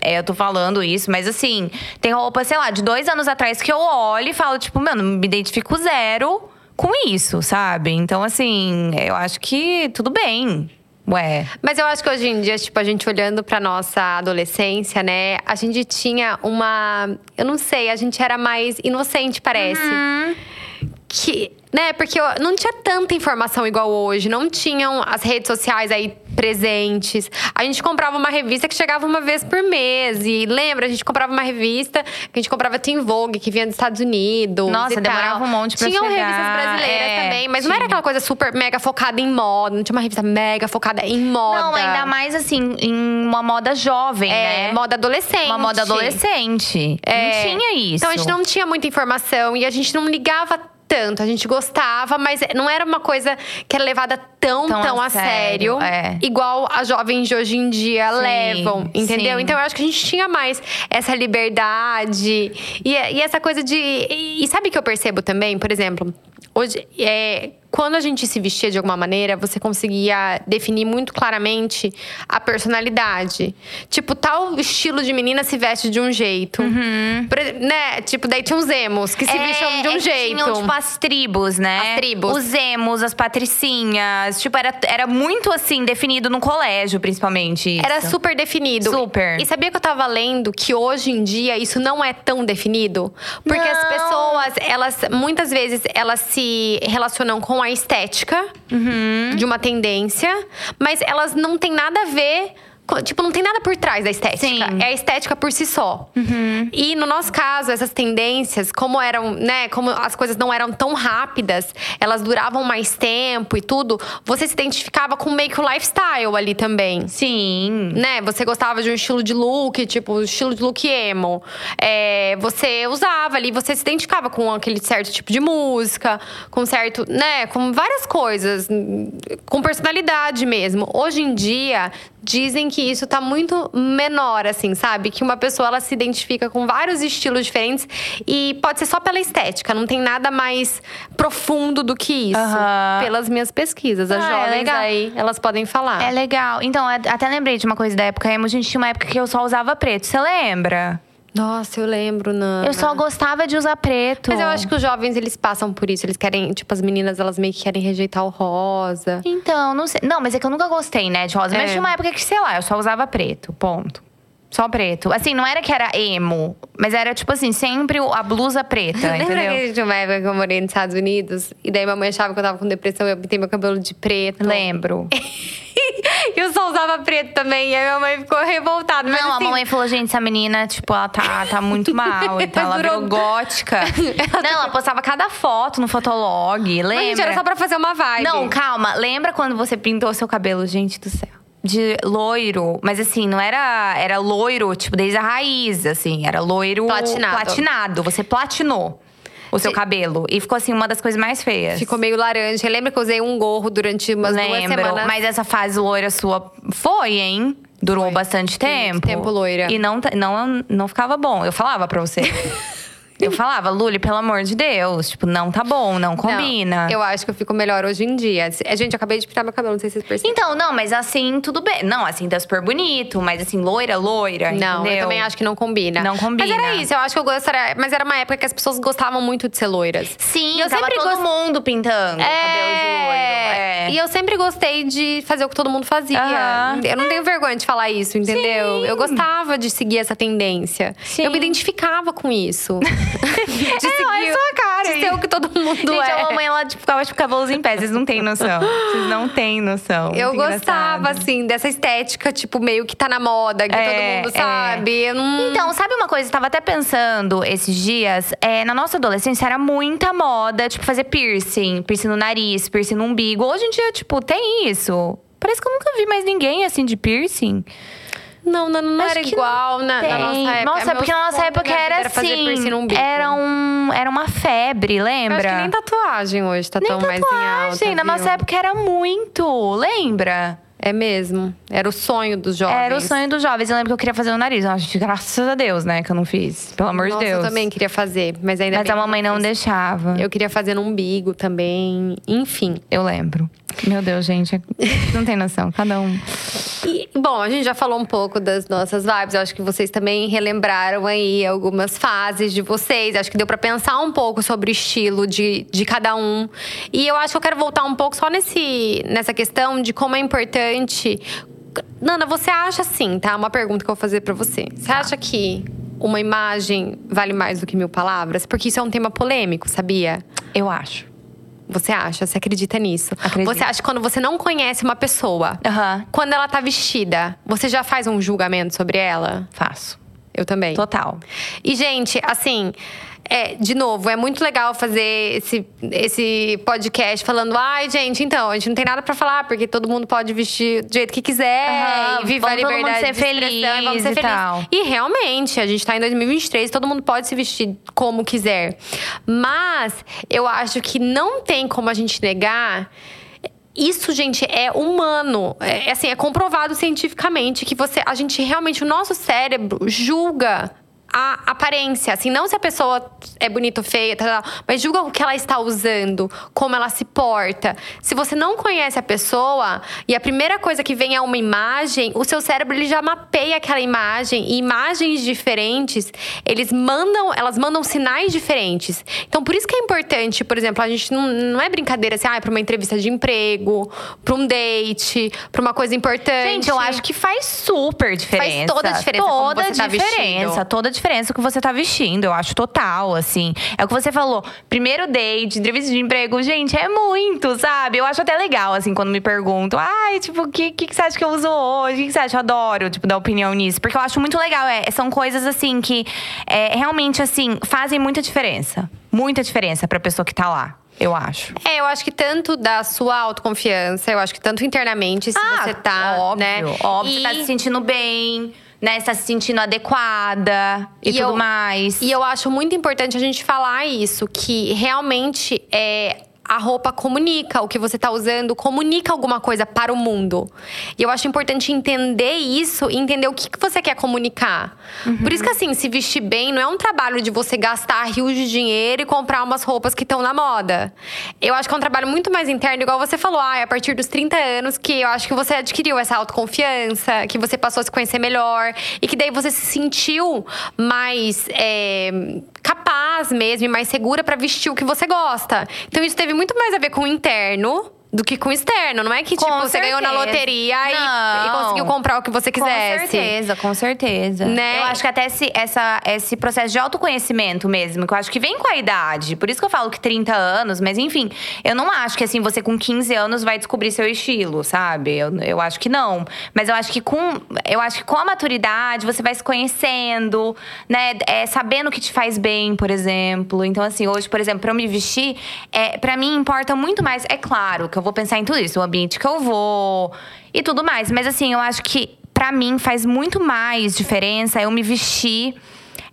é, eu tô falando isso, mas assim, tem roupa, sei lá, de dois anos atrás que eu olho e falo, tipo, mano, me identifico zero com isso, sabe? Então, assim, eu acho que tudo bem. Ué. Mas eu acho que hoje em dia, tipo, a gente olhando pra nossa adolescência, né? A gente tinha uma. Eu não sei, a gente era mais inocente, parece. Que. Né? Porque não tinha tanta informação igual hoje. Não tinham as redes sociais aí presentes. A gente comprava uma revista que chegava uma vez por mês. E lembra, a gente comprava uma revista que a gente comprava Teen Vogue, que vinha dos Estados Unidos. Nossa, demorava tal. um monte pra Tinham chegar, revistas brasileiras é, também, mas não era tinha. aquela coisa super mega focada em moda. Não tinha uma revista mega focada em moda. Não, ainda mais assim, em uma moda jovem, É, né? moda adolescente. Uma moda adolescente. É. Não tinha isso. Então a gente não tinha muita informação e a gente não ligava tanto. A gente gostava, mas não era uma coisa que era levada tão, Tão tão, a a, sério. sério, é. Igual as jovens de hoje em dia Sim, levam, entendeu? sim. Então eu acho que a gente tinha mais essa liberdade e, e essa coisa de. E, e sabe o que eu percebo também? Por exemplo, hoje. É, quando a gente se vestia de alguma maneira, você conseguia definir muito claramente a personalidade. Tipo, tal estilo de menina se veste de um jeito. Exemplo, né? Tipo, daí tinha os emos que se vestem de um Uhum. é jeito. Tinham, tipo, as tribos, né? As tribos. Os emos, as patricinhas. Tipo, era, era muito assim, definido no colégio, principalmente. Isso. Era super definido. Super. E sabia que eu tava lendo que hoje em dia isso não é tão definido? Porque as Não. pessoas, elas muitas vezes elas se relacionam com a estética Uhum. de uma tendência, mas elas não têm nada a ver. Tipo, não tem nada por trás da estética. Sim. É a estética por si só. E no nosso caso, essas tendências, como eram, né? Como as coisas não eram tão rápidas, elas duravam mais tempo e tudo, você se identificava com meio que o lifestyle ali também Sim. né? Você gostava de um estilo de look, tipo, estilo de look emo. É, você usava ali, você se identificava com aquele certo tipo de música, com certo, né? Com várias coisas, com personalidade mesmo. Hoje em dia, dizem que isso tá muito menor, assim, sabe? Que uma pessoa, ela se identifica com vários estilos diferentes e pode ser só pela estética, não tem nada mais profundo do que isso. Pelas minhas pesquisas. As Ah, é jovens legal. aí, elas podem falar. É legal. Então, é- até lembrei de uma coisa da época emo. A gente tinha uma época que eu só usava preto. Você lembra? Nossa, eu lembro, Nana. Eu só gostava de usar preto. Mas eu acho que os jovens, eles passam por isso. Eles querem, tipo, as meninas, elas meio que querem rejeitar o rosa. Então, não sei. Não, mas é que eu nunca gostei, né, de rosa. Mas É. tinha uma época que, sei lá, eu só usava preto. Ponto. Só preto. Assim, não era que era emo, mas era tipo assim, sempre a blusa preta, Lembra entendeu? que tinha uma época que eu morei nos Estados Unidos? E daí minha mãe achava que eu tava com depressão e eu pintei meu cabelo de preto. Lembro. e o sol usava preto também. E aí minha mãe ficou revoltada. Mas, Não, a assim, mamãe falou, gente, essa menina, tipo, ela tá, tá muito mal. Então ela virou gótica. Não, ela postava cada foto no Fotolog, lembra? Mas, gente, era só pra fazer uma vibe. Não, calma. Lembra quando você pintou seu cabelo, gente do céu? De loiro. Mas assim, não era. Era loiro, tipo, desde a raiz, assim. Era loiro. Platinado. Platinado. Você platinou o seu cabelo. E ficou assim, uma das coisas mais feias. Ficou meio laranja. Lembra que eu usei um gorro durante umas duas Lembro. semanas? Mas essa fase loira sua foi, hein? Durou Foi. bastante tempo. muito tempo loira. E não, não, não ficava bom. Eu falava pra você. eu falava, Luli, pelo amor de Deus. Tipo, não tá bom, não combina. Não, eu acho que eu fico melhor hoje em dia. É, Gente, eu acabei de pintar meu cabelo, não sei se vocês perceberam. Então, não, mas assim, tudo bem. Não, assim, tá super bonito, mas assim, loira, loira. Não, entendeu? eu também acho que não combina. Não combina. Mas era isso, eu acho que eu gostaria. Mas era uma época que as pessoas gostavam muito de ser loiras. Sim, E eu sempre todo gost- mundo pintando cabelo de loiro. É. E eu sempre gostei de fazer o que todo mundo fazia. Eu não tenho vergonha de falar isso, entendeu? Sim. Eu gostava de seguir essa tendência. Sim. Eu me identificava com isso. de É, olha só a cara De ser o que todo mundo Gente, é. a mamãe, ela tipo, ficava de cabelos em pé. Vocês não têm noção. Vocês não têm noção. Eu Muito gostava, engraçado. assim, dessa estética, tipo, meio que tá na moda, que É, todo mundo é. sabe. Eu não. Então, sabe uma coisa? Eu tava até pensando esses dias. É, na nossa adolescência era muita moda, tipo, fazer piercing. Piercing no nariz, piercing no umbigo. Hoje em dia, tipo, tem isso. Parece que eu nunca vi mais ninguém, assim, de piercing. Não, não, não era igual na, na Tem. nossa época. Nossa, Meu porque na nossa época era piercing assim. Era, um, era uma febre, Eu lembra? acho que nem tatuagem hoje tá Nem tão mais em tatuagem. alta. Na viu? nossa época era muito. Lembra? É mesmo. Era o sonho dos jovens. Era o sonho dos jovens. Eu lembro que eu queria fazer o nariz. Eu graças a Deus, né? Que eu não fiz. Pelo amor Nossa, de Deus. eu também queria fazer, mas ainda Mas a mamãe não fiz. deixava. Eu queria fazer no umbigo também. Enfim. Eu lembro. Meu Deus, gente. Não tem noção. Cada um. E, bom, a gente já falou um pouco das nossas vibes. Eu acho que vocês também relembraram aí algumas fases de vocês. Acho que deu pra pensar um pouco sobre o estilo de, de cada um. E eu acho que eu quero voltar um pouco só nesse, nessa questão de como é importante. Nana, você acha assim, tá? Uma pergunta que eu vou fazer pra você. Você acha que uma imagem vale mais do que mil palavras? Porque isso é um tema polêmico, sabia? Eu acho. Você acha? Você acredita nisso? Acredito. Você acha que quando você não conhece uma pessoa, Aham. quando ela tá vestida, você já faz um julgamento sobre ela? Faço. Eu também. Total. E, gente, assim. É, de novo, é muito legal fazer esse, esse podcast falando, ai, gente, então, a gente não tem nada pra falar, porque todo mundo pode vestir do jeito que quiser Aham, e viver a liberdade ser de e vamos feliz ser e felizes. tal. E realmente, a gente tá em 2023, todo mundo pode se vestir como quiser. Mas eu acho que não tem como a gente negar. Isso, gente, é humano. É é assim, é comprovado cientificamente que você, a gente realmente, o nosso cérebro julga a aparência, assim, não se a pessoa é bonita ou feia, tal, tal, mas julga o que ela está usando, como ela se porta. Se você não conhece a pessoa e a primeira coisa que vem é uma imagem, o seu cérebro ele já mapeia aquela imagem e imagens diferentes, eles mandam, elas mandam sinais diferentes. Então, por isso que é importante, por exemplo, a gente não, não é brincadeira assim, ah, é para uma entrevista de emprego, para um date, para uma coisa importante. Gente, eu acho que faz super diferença. toda a diferença Toda tá diferença. Toda a diferença o que você tá vestindo. Eu acho total, assim. É o que você falou. Primeiro date, entrevista de emprego. Gente, é muito, sabe? Eu acho até legal, assim, quando me perguntam. Ai, tipo, o que, que, que você acha que eu uso hoje? O que, que você acha? Eu adoro, tipo, dar opinião nisso. Porque eu acho muito legal. É, são coisas, assim, que é, realmente, assim, fazem muita diferença. Muita diferença pra pessoa que tá lá. Eu acho. É, eu acho que tanto da sua autoconfiança, eu acho que tanto internamente, se você tá, Ah, óbvio, né? Óbvio, e, você tá se sentindo bem, né? Você tá se sentindo adequada e, E tudo eu- mais. E eu acho muito importante a gente falar isso, que realmente é. A roupa comunica, o que você tá usando comunica alguma coisa para o mundo. E eu acho importante entender isso e entender o que, que você quer comunicar. Por isso que, assim, se vestir bem não é um trabalho de você gastar rios de dinheiro e comprar umas roupas que estão na moda. Eu acho que é um trabalho muito mais interno, igual você falou, ah, é a partir dos 30 anos que eu acho que você adquiriu essa autoconfiança, que você passou a se conhecer melhor e que daí você se sentiu mais é, capaz mesmo e mais segura pra vestir o que você gosta. Então isso teve muito mais a ver com o interno do que com o externo. Não é que, Com tipo, você ganhou na certeza. loteria e, e conseguiu comprar o que você quisesse. Com certeza, com certeza. Né? Eu acho que até esse, essa, esse processo de autoconhecimento mesmo, que eu acho que vem com a idade. Por isso que eu falo que 30 anos, mas enfim, eu não acho que assim, você com 15 anos vai descobrir seu estilo, sabe? Eu, eu acho que não. Mas eu acho que com. Eu acho que com a maturidade você vai se conhecendo, né? É, sabendo o que te faz bem, por exemplo. Então, assim, hoje, por exemplo, pra eu me vestir, é, para mim importa muito mais. É claro que eu vou pensar em tudo isso, o ambiente que eu vou e tudo mais. Mas assim, eu acho que pra mim faz muito mais diferença eu me vestir.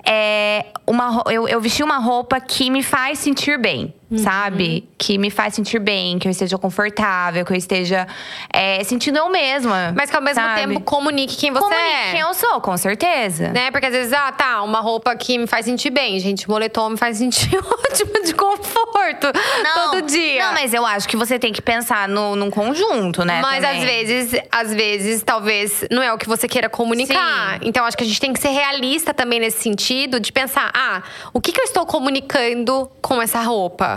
É, uma, eu, eu vestir uma roupa que me faz sentir bem, Uhum. sabe? Que me faz sentir bem, que eu esteja confortável, que eu esteja é, sentindo eu mesma. Mas que ao mesmo sabe? tempo comunique quem você Comunique é. quem eu sou, com certeza. Né? Porque às vezes, ah, tá, uma roupa que me faz sentir bem. Gente, moletom me faz sentir ótimo de conforto todo dia. Não, mas eu acho que você tem que pensar no, num conjunto, né? Mas também. às vezes, às vezes, talvez não é o que você queira comunicar. Então, acho que a gente tem que ser realista também nesse sentido, de pensar: ah, o que, que eu estou comunicando com essa roupa?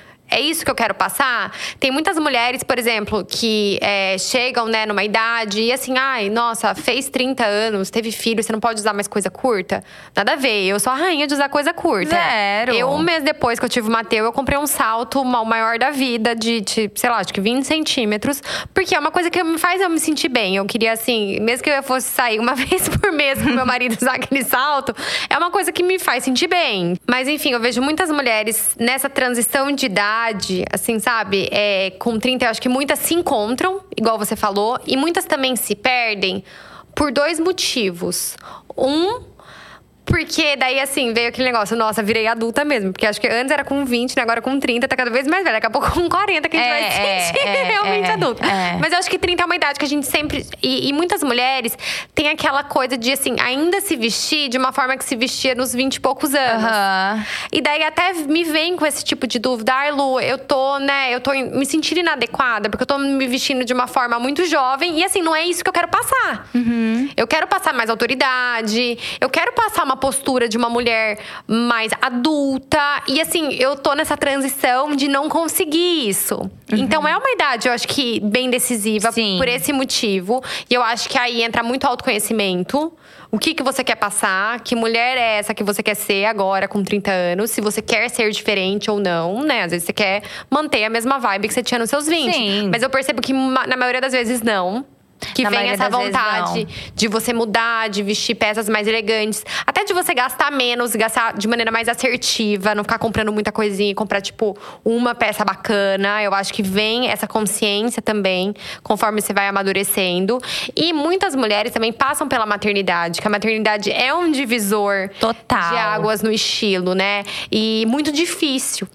É isso que eu quero passar? Tem muitas mulheres, por exemplo, que é, chegam, né, numa idade e assim, ai, nossa, fez 30 anos, teve filho, você não pode usar mais coisa curta? Nada a ver, eu sou a rainha de usar coisa curta. Zero. Eu, um mês depois que eu tive o Mateu, eu comprei um salto maior da vida, de, de, sei lá, acho que 20 centímetros. Porque é uma coisa que me faz eu me sentir bem. Eu queria, assim, mesmo que eu fosse sair uma vez por mês com meu marido usar aquele salto, é uma coisa que me faz sentir bem. Mas enfim, eu vejo muitas mulheres nessa transição de idade, assim, sabe? É, com 30, eu acho que muitas se encontram, igual você falou, e muitas também se perdem por dois motivos. Um, porque daí, assim, veio aquele negócio, nossa, virei adulta mesmo. Porque acho que antes era com 20, né? Agora com 30, tá cada vez mais velha. Daqui a pouco com 40 que a gente É, vai se é, sentir é, realmente é, adulta. é. Mas eu acho que 30 é uma idade que a gente sempre. E, e muitas mulheres têm aquela coisa de, assim, ainda se vestir de uma forma que se vestia nos 20 e poucos anos. Aham. E daí até me vem com esse tipo de dúvida. Ai, Lu, eu tô, né, eu tô me sentindo inadequada, porque eu tô me vestindo de uma forma muito jovem. E assim, não é isso que eu quero passar. Eu quero passar mais autoridade, eu quero passar uma postura de uma mulher mais adulta. E assim, eu tô nessa transição de não conseguir isso. Então é uma idade, eu acho que bem decisiva Sim. por esse motivo. E eu acho que aí entra muito autoconhecimento. O que, que você quer passar? Que mulher é essa que você quer ser agora, com 30 anos? Se você quer ser diferente ou não, né? Às vezes você quer manter a mesma vibe que você tinha nos seus 20. Sim. Mas eu percebo que na maioria das vezes não. Que Na vem essa das vezes, vontade de você mudar, de vestir peças mais elegantes. Até de você gastar menos, gastar de maneira mais assertiva, não ficar comprando muita coisinha e comprar, tipo, uma peça bacana. Eu acho que vem essa consciência também, conforme você vai amadurecendo. E muitas mulheres também passam pela maternidade, que a maternidade é um divisor Total. de águas no estilo, né? E muito difícil.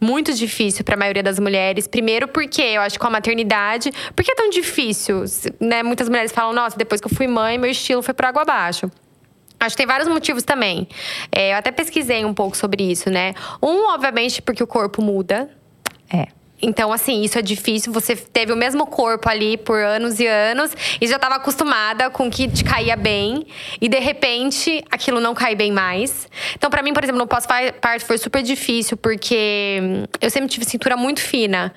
Muito difícil para a maioria das mulheres. Primeiro, porque eu acho que com a maternidade. Por que é tão difícil? Né? Muitas mulheres falam: nossa, depois que eu fui mãe, meu estilo foi por água abaixo. Acho que tem vários motivos também. É, eu até pesquisei um pouco sobre isso, né? Um, obviamente, porque o corpo muda. É. Então, assim, isso é difícil. Você teve o mesmo corpo ali por anos e anos e já estava acostumada com que te caía bem. E de repente, aquilo não cai bem mais. Então, pra mim, por exemplo, no pós-parto foi super difícil, porque hum, eu sempre tive cintura muito fina.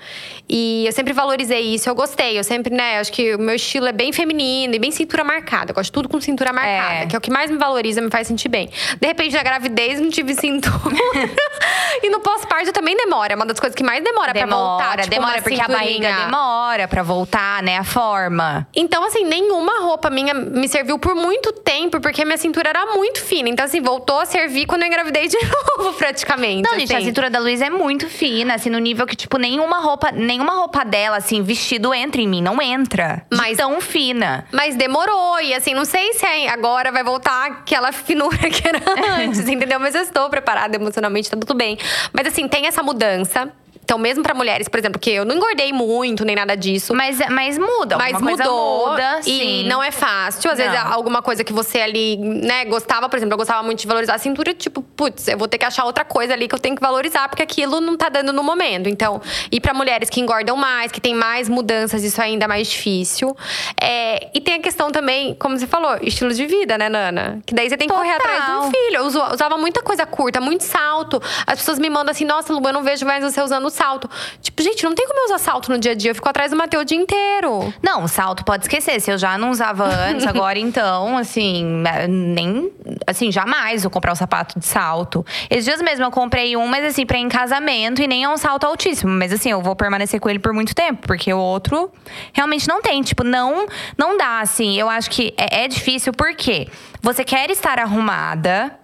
E eu sempre valorizei isso. Eu gostei. Eu sempre, né, acho que o meu estilo é bem feminino e bem cintura marcada. Eu gosto de tudo com cintura marcada, É. que é o que mais me valoriza, me faz sentir bem. De repente, na gravidez, não tive cintura. e no pós-parto também demora. É uma das coisas que mais demora, pra voltar. Demora, tipo, demora, porque a barriga demora pra voltar, né? A forma. Então, assim, nenhuma roupa minha me serviu por muito tempo, porque minha cintura era muito fina. Então, assim, voltou a servir quando eu engravidei de novo, praticamente. Não, gente, a assim. cintura da Luísa é muito fina, assim, no nível que, tipo, nenhuma roupa, nenhuma roupa dela, assim, vestido entra em mim. Não entra. Mas- tão fina. Mas demorou, e assim, não sei se é- agora vai voltar aquela finura que era antes, entendeu? Mas eu estou preparada emocionalmente, tá tudo bem. Mas assim, tem essa mudança. Então, mesmo pra mulheres, por exemplo, que eu não engordei muito, nem nada disso. Mas, mas muda, Mas mudou muda, e sim. não é fácil. Às vezes Não. alguma coisa que você ali, né, gostava, por exemplo, eu gostava muito de valorizar a cintura, tipo, putz, eu vou ter que achar outra coisa ali que eu tenho que valorizar, porque aquilo não tá dando no momento. Então, e pra mulheres que engordam mais, que tem mais mudanças, isso é ainda mais difícil. É, e tem a questão também, como você falou, estilo de vida, né, Nana? Que daí você tem que correr Total. atrás de um filho. Eu usa- usava muita coisa curta, muito salto. As pessoas me mandam assim, nossa, Lu, eu não vejo mais você usando salto. Tipo, gente, não tem como eu usar salto no dia a dia. Eu fico atrás do Mateus o dia inteiro. Não, salto pode esquecer. Se eu já não usava antes, agora então, assim, é, nem. Assim, jamais vou comprar um sapato de salto. Esses dias mesmo eu comprei um, mas assim, pra ir em casamento e nem é um salto altíssimo. Mas assim, eu vou permanecer com ele por muito tempo, porque o outro realmente não tem. Tipo, não, não dá, assim. Eu acho que é, é difícil porque você quer estar arrumada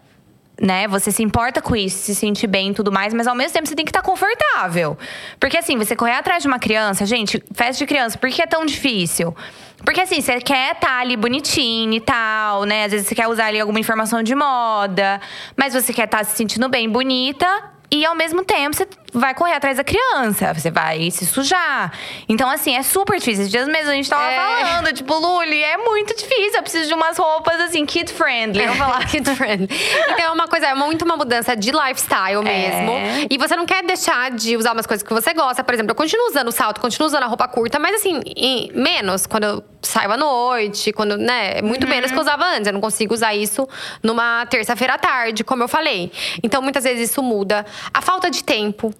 né? Você se importa com isso, se sente bem e tudo mais, mas ao mesmo tempo você tem que estar tá confortável. Porque assim, você correr atrás de uma criança, gente, festa de criança, por que é tão difícil? Porque assim, você quer estar tá ali bonitinho e tal, né? Às vezes você quer usar ali alguma informação de moda, mas você quer estar tá se sentindo bem, bonita e ao mesmo tempo, você vai correr atrás da criança, você vai se sujar. Então, assim, é super difícil. Esses dias mesmo a gente tava é. falando, tipo, Luli, é muito difícil. Eu preciso de umas roupas, assim, kid-friendly. Eu falar kid-friendly. Então, é uma coisa, é muito uma mudança de lifestyle é. mesmo. É. E você não quer deixar de usar umas coisas que você gosta. Por exemplo, eu continuo usando salto, continuo usando a roupa curta, mas assim, menos quando eu saio à noite, quando, né? Muito uhum. menos que eu usava antes. Eu não consigo usar isso numa terça-feira à tarde, como eu falei. Então, muitas vezes isso muda. A falta de tempo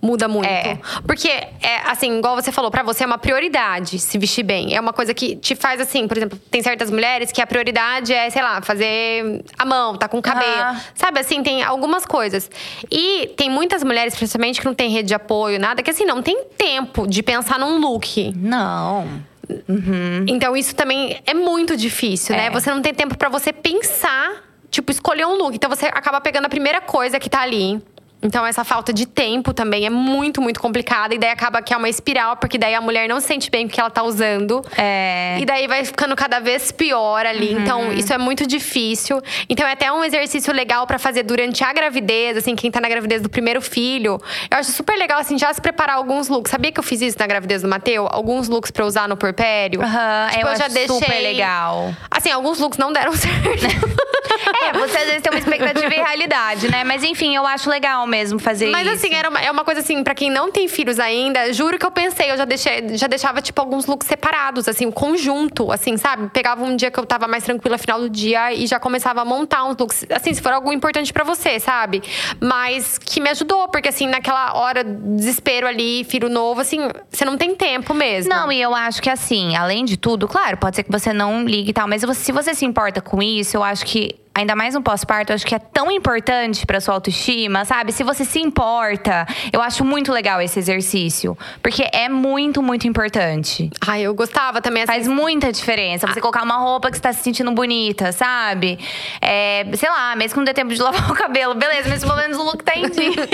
muda muito. É. Porque, é, assim, igual você falou, para você é uma prioridade se vestir bem. É uma coisa que te faz assim, por exemplo, tem certas mulheres que a prioridade é, sei lá, fazer a mão, tá com o cabelo. Uhum. Sabe, assim, tem algumas coisas. E tem muitas mulheres, principalmente, que não tem rede de apoio, nada, que assim, não tem tempo de pensar num look. Não. Uhum. Então, isso também é muito difícil, né? é. né? Você não tem tempo para você pensar, tipo, escolher um look. Então, você acaba pegando a primeira coisa que tá ali então, essa falta de tempo também é muito, muito complicada. E daí acaba que é uma espiral, porque daí a mulher não se sente bem com o que ela tá usando. É. E daí vai ficando cada vez pior ali. Uhum. Então, isso é muito difícil. Então, é até um exercício legal para fazer durante a gravidez, assim, quem tá na gravidez do primeiro filho. Eu acho super legal, assim, já se preparar alguns looks. Sabia que eu fiz isso na gravidez do Mateu? Alguns looks pra usar no porpério. Aham, uhum, tipo, eu, eu já deixei. Super legal. Assim, alguns looks não deram certo. É, você às vezes tem uma expectativa e realidade, né? Mas enfim, eu acho legal mesmo fazer Mas, isso. Mas assim, era uma, é uma coisa assim, pra quem não tem filhos ainda, juro que eu pensei, eu já, deixei, já deixava, tipo, alguns looks separados, assim, um conjunto, assim, sabe? Pegava um dia que eu tava mais tranquila, final do dia, e já começava a montar uns looks, assim, se for algo importante para você, sabe? Mas que me ajudou, porque assim, naquela hora, desespero ali, filho novo, assim, você não tem tempo mesmo. Não, e eu acho que assim, além de tudo, claro, pode ser que você não ligue e tal, mas se você se importa com isso, eu acho que ainda mais no pós-parto, acho que é tão importante para sua autoestima, sabe? Se você se importa, eu acho muito legal esse exercício, porque é muito, muito importante. Ai, eu gostava também. Assim, Faz muita diferença você ah. colocar uma roupa que você tá se sentindo bonita, sabe? É, sei lá, mesmo que não dê tempo de lavar o cabelo, beleza, mas pelo menos o look tá em dia.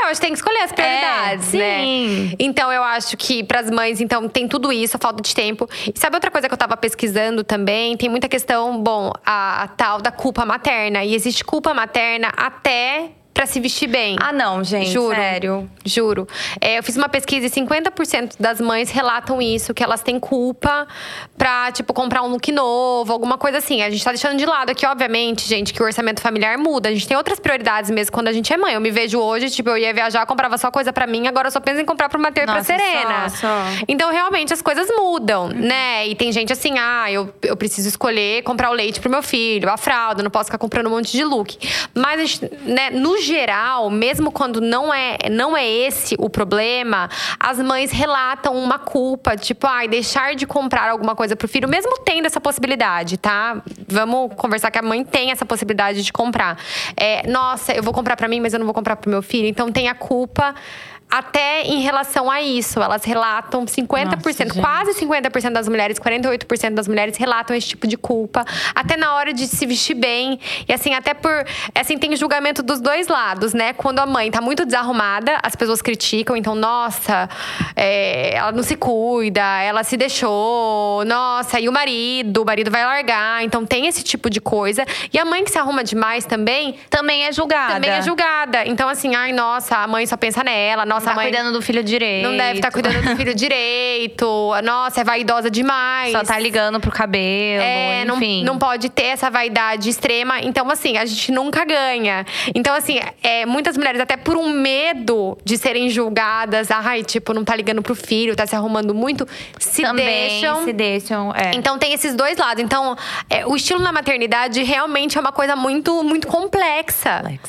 eu acho que tem que escolher as prioridades, é, né? Sim. Então eu acho que para as mães, então, tem tudo isso, a falta de tempo. E sabe outra coisa que eu tava pesquisando também? Tem muita questão, bom, a, a tal da culpa materna. E existe culpa materna até para se vestir bem. Ah, não, gente. Juro. Sério. Juro. É, eu fiz uma pesquisa e 50% das mães relatam isso, que elas têm culpa pra, tipo, comprar um look novo, alguma coisa assim. A gente tá deixando de lado aqui, obviamente, gente, que o orçamento familiar muda. A gente tem outras prioridades mesmo quando a gente é mãe. Eu me vejo hoje, tipo, eu ia viajar, comprava só coisa para mim, agora eu só penso em comprar pro Matheus e pra Serena. Só, só. Então, realmente, as coisas mudam, né? E tem gente assim, ah, eu, eu preciso escolher comprar o leite pro meu filho, a fralda, não posso ficar comprando um monte de look. Mas, a gente, né, no geral, mesmo quando não é, não é esse o problema, as mães relatam uma culpa, tipo, ai, ah, deixar de comprar alguma coisa pro filho, mesmo tendo essa possibilidade, tá? Vamos conversar que a mãe tem essa possibilidade de comprar. É, nossa, eu vou comprar para mim, mas eu não vou comprar pro meu filho. Então tem a culpa até em relação a isso, elas relatam 50%, Nossa, quase 50% das mulheres, 48% das mulheres relatam esse tipo de culpa, até na hora de se vestir bem. E assim, até por. Assim, tem julgamento dos dois lados, né? Quando a mãe tá muito desarrumada, as pessoas criticam, então, nossa, é, ela não se cuida, ela se deixou, nossa, e o marido, o marido vai largar. Então tem esse tipo de coisa. E a mãe que se arruma demais também. Também é julgada. Também é julgada. Então, assim, ai, nossa, a mãe só pensa nela, nossa, nossa, tá mãe. cuidando do filho direito. Não deve estar tá cuidando do filho direito. Nossa, é vaidosa demais. Só tá ligando pro cabelo. É, enfim. Não, não pode ter essa vaidade extrema. Então, assim, a gente nunca ganha. Então, assim, é, muitas mulheres, até por um medo de serem julgadas, ai, tipo, não tá ligando pro filho, tá se arrumando muito, se Também deixam. Se deixam. É. Então tem esses dois lados. Então, é, o estilo na maternidade realmente é uma coisa muito, muito complexa. Complexa.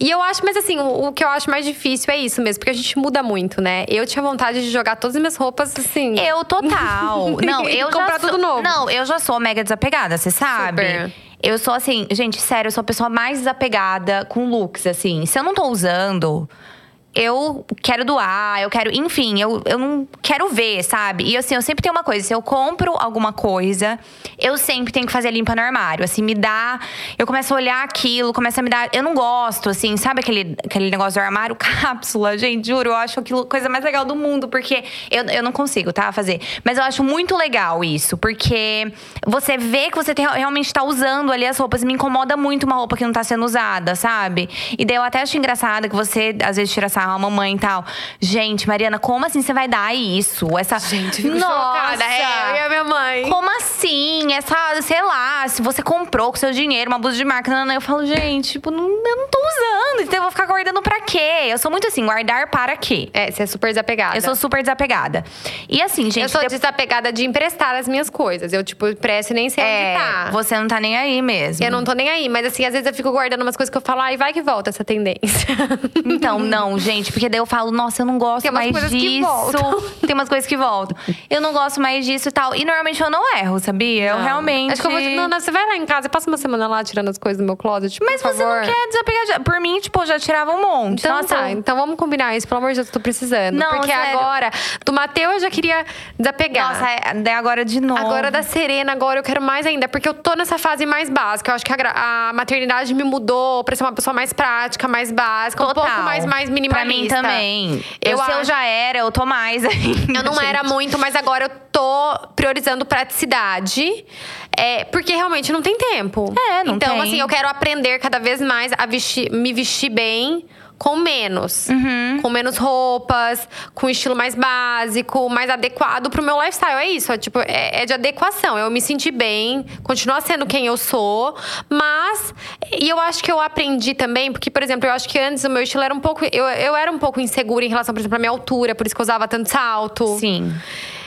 E eu acho, mas assim, o, o que eu acho mais difícil é isso mesmo, porque a gente muda muito, né? Eu tinha vontade de jogar todas as minhas roupas assim. Eu total. Não, eu já Comprar sou, tudo novo. Não, eu já sou mega desapegada, você sabe? Super. Eu sou assim, gente, sério, eu sou a pessoa mais desapegada com looks, assim. Se eu não tô usando, eu quero doar, eu quero. Enfim, eu, eu não quero ver, sabe? E assim, eu sempre tenho uma coisa: se eu compro alguma coisa, eu sempre tenho que fazer limpa no armário. Assim, me dá. Eu começo a olhar aquilo, começa a me dar. Eu não gosto, assim, sabe aquele, aquele negócio do armário? Cápsula, gente, juro, eu acho aquilo coisa mais legal do mundo, porque eu, eu não consigo, tá? Fazer. Mas eu acho muito legal isso, porque você vê que você tem- realmente tá usando ali as roupas. Me incomoda muito uma roupa que não tá sendo usada, sabe? E daí eu até acho engraçado que você, às vezes, tira sarro a mamãe e tal. Gente, Mariana, como assim você vai dar isso? Essa. Gente, fico Nossa! chocada. É, eu e a minha mãe. Como assim? Essa, sei lá, se você comprou com seu dinheiro uma blusa de marca, não, não, eu falo, gente, tipo, não, eu não tô usando, então eu vou ficar guardando pra quê? Eu sou muito assim, guardar para quê? É, você é super desapegada. Eu sou super desapegada. E assim, gente. Eu sou de- desapegada de emprestar as minhas coisas. Eu, tipo, empresto e nem sei é, onde tá. você não tá nem aí mesmo. Eu não tô nem aí, mas assim, às vezes eu fico guardando umas coisas que eu falo, ai, vai que volta essa tendência. Então, não, gente, porque daí eu falo, nossa, eu não gosto Tem umas mais disso. voltam. Tem umas coisas que voltam. Eu não gosto mais disso e tal. E normalmente eu não erro, sabia? Eu Não. realmente. Acho que eu vou. Não, não, você vai lá em casa, passa uma semana lá tirando as coisas do meu closet. Mas por você favor. não quer desapegar. de- Por mim, tipo, eu já tirava um monte. Então nossa, tá, eu- então vamos combinar isso, pelo amor de Deus, eu tô precisando. Não, Porque sério. agora, do Mateu eu já queria desapegar. Nossa, é, daí agora de novo. Agora da Serena, agora eu quero mais ainda, porque eu tô nessa fase mais básica. Eu acho que a, a maternidade me mudou pra ser uma pessoa mais prática, mais básica, um pouco mais, mais minimalista. Pra mim também. Eu, Eu se eu já era, eu tô mais ainda. Eu não gente. era muito, mas agora eu tô priorizando praticidade. É, porque realmente não tem tempo. É, não então, tem. assim, eu quero aprender cada vez mais a vestir, me vestir bem com menos. Uhum. Com menos roupas, com estilo mais básico, mais adequado pro meu lifestyle. É isso, é, tipo, é, é de adequação. Eu me sentir bem, continuar sendo quem eu sou, mas. E eu acho que eu aprendi também, porque, por exemplo, eu acho que antes o meu estilo era um pouco. Eu, eu era um pouco insegura em relação, por exemplo, à minha altura, por isso que eu usava tanto salto. Sim.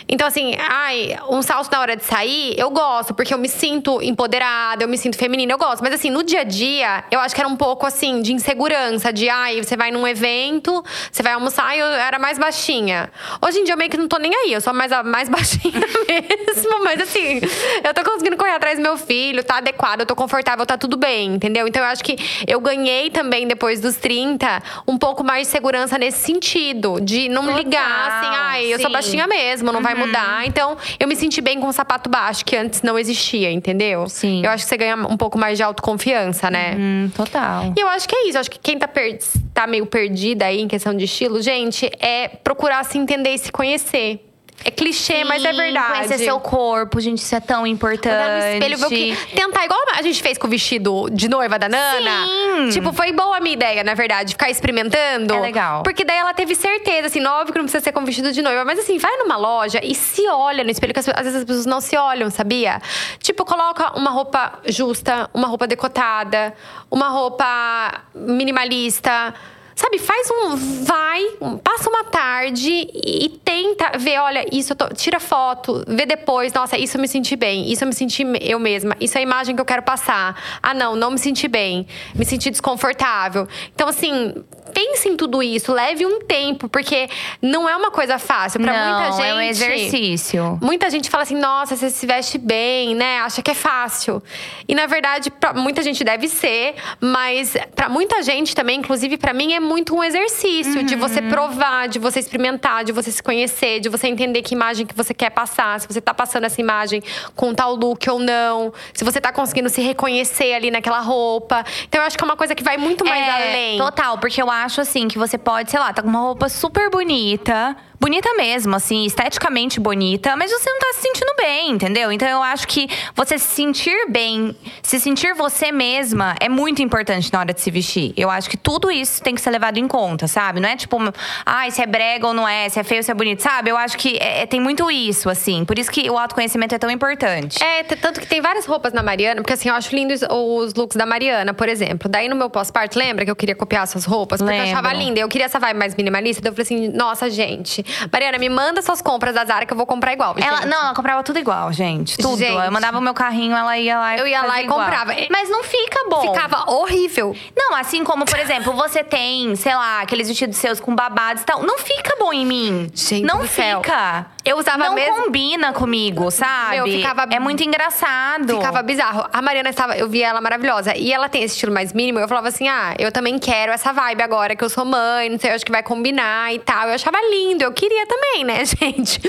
Então, assim, ai, um salto na hora de sair, eu gosto, porque eu me sinto empoderada, eu me sinto feminina, eu gosto. Mas, assim, no dia a dia, eu acho que era um pouco, assim, de insegurança, de, ai, você vai num evento, você vai almoçar e eu era mais baixinha. Hoje em dia, eu meio que não tô nem aí, eu sou mais, a- mais baixinha mesmo. Mas, assim, eu tô conseguindo correr atrás do meu filho, tá adequado, eu tô confortável, tá tudo bem, entendeu? Então, eu acho que eu ganhei também, depois dos 30, um pouco mais de segurança nesse sentido, de não Total, ligar, assim, ai, eu sou sim. baixinha mesmo, não vai Uhum. Mudar. Então, eu me senti bem com o sapato baixo, que antes não existia, entendeu? Sim. Eu acho que você ganha um pouco mais de autoconfiança, né? Hum, total. E eu acho que é isso. Eu acho que quem tá, per- tá meio perdida aí em questão de estilo, gente, é procurar se entender e se conhecer. É clichê, mas é Sim, verdade. Conhecer seu corpo, gente, isso é tão importante. Olhar no espelho, ver o que. Tentar, igual a gente fez com o vestido de noiva da Nana. Sim. Tipo, foi boa a minha ideia, na verdade, ficar experimentando. É legal. Porque daí ela teve certeza, assim, óbvio que não precisa ser com vestido de noiva. Mas assim, vai numa loja e se olha no espelho, que às vezes as pessoas não se olham, sabia? Tipo, coloca uma roupa justa, uma roupa decotada, uma roupa minimalista. Sabe, faz um. Vai, passa uma tarde e, tenta ver, olha, isso eu tô. Tira foto, vê depois, nossa, isso eu me senti bem, isso eu me senti eu mesma, isso é a imagem que eu quero passar. Ah, não, não me senti bem, me senti desconfortável. Então, assim, pense em tudo isso, leve um tempo, porque não é uma coisa fácil. Pra não, muita gente. é um exercício. Muita gente fala assim, nossa, você se veste bem, né? Acha que é fácil. E na verdade, pra muita gente deve ser, mas pra muita gente também, inclusive pra mim, é muito um exercício de você Uhum. provar, de você experimentar, de você se conhecer, de você entender que imagem que você quer passar, se você tá passando essa imagem com tal look ou não, se você tá conseguindo se reconhecer ali naquela roupa. Então eu acho que é uma coisa que vai muito mais É, além. Total, porque eu acho assim que você pode, sei lá, tá com uma roupa super bonita. Bonita mesmo, assim, esteticamente bonita, mas você não tá se sentindo bem, entendeu? Então eu acho que você se sentir bem, se sentir você mesma é muito importante na hora de se vestir. Eu acho que tudo isso tem que ser levado em conta, sabe? Não é tipo, ai, se é brega ou não é, se é feio ou se é bonito, sabe? Eu acho que é- tem muito isso, assim. Por isso que o autoconhecimento é tão importante. É, tanto que tem várias roupas na Mariana, porque assim, eu acho lindos os looks da Mariana, por exemplo. Daí no meu pós-parto, lembra que eu queria copiar suas roupas? Porque eu Lembro. achava linda. Eu queria essa vibe mais minimalista. Daí eu falei assim, nossa, gente, Mariana, me manda suas compras da Zara que eu vou comprar igual. Ela, gente. não, ela comprava tudo igual, gente. Tudo. Gente. Eu mandava o meu carrinho, ela ia lá e Eu ia lá e igual. comprava. Mas não fica bom. Ficava horrível. Não, assim como, por exemplo, você tem, sei lá, aqueles vestidos seus com babados e tal. Não fica bom em mim. Gente não do céu. fica. Eu usava Não mesmo- combina comigo, sabe? Meu, ficava- É muito engraçado. Ficava bizarro. A Mariana estava, eu via ela maravilhosa. E ela tem esse estilo mais mínimo. Eu falava assim: ah, eu também quero essa vibe agora que eu sou mãe, não sei, eu acho que vai combinar e tal. Eu achava lindo, eu queria também, né, gente?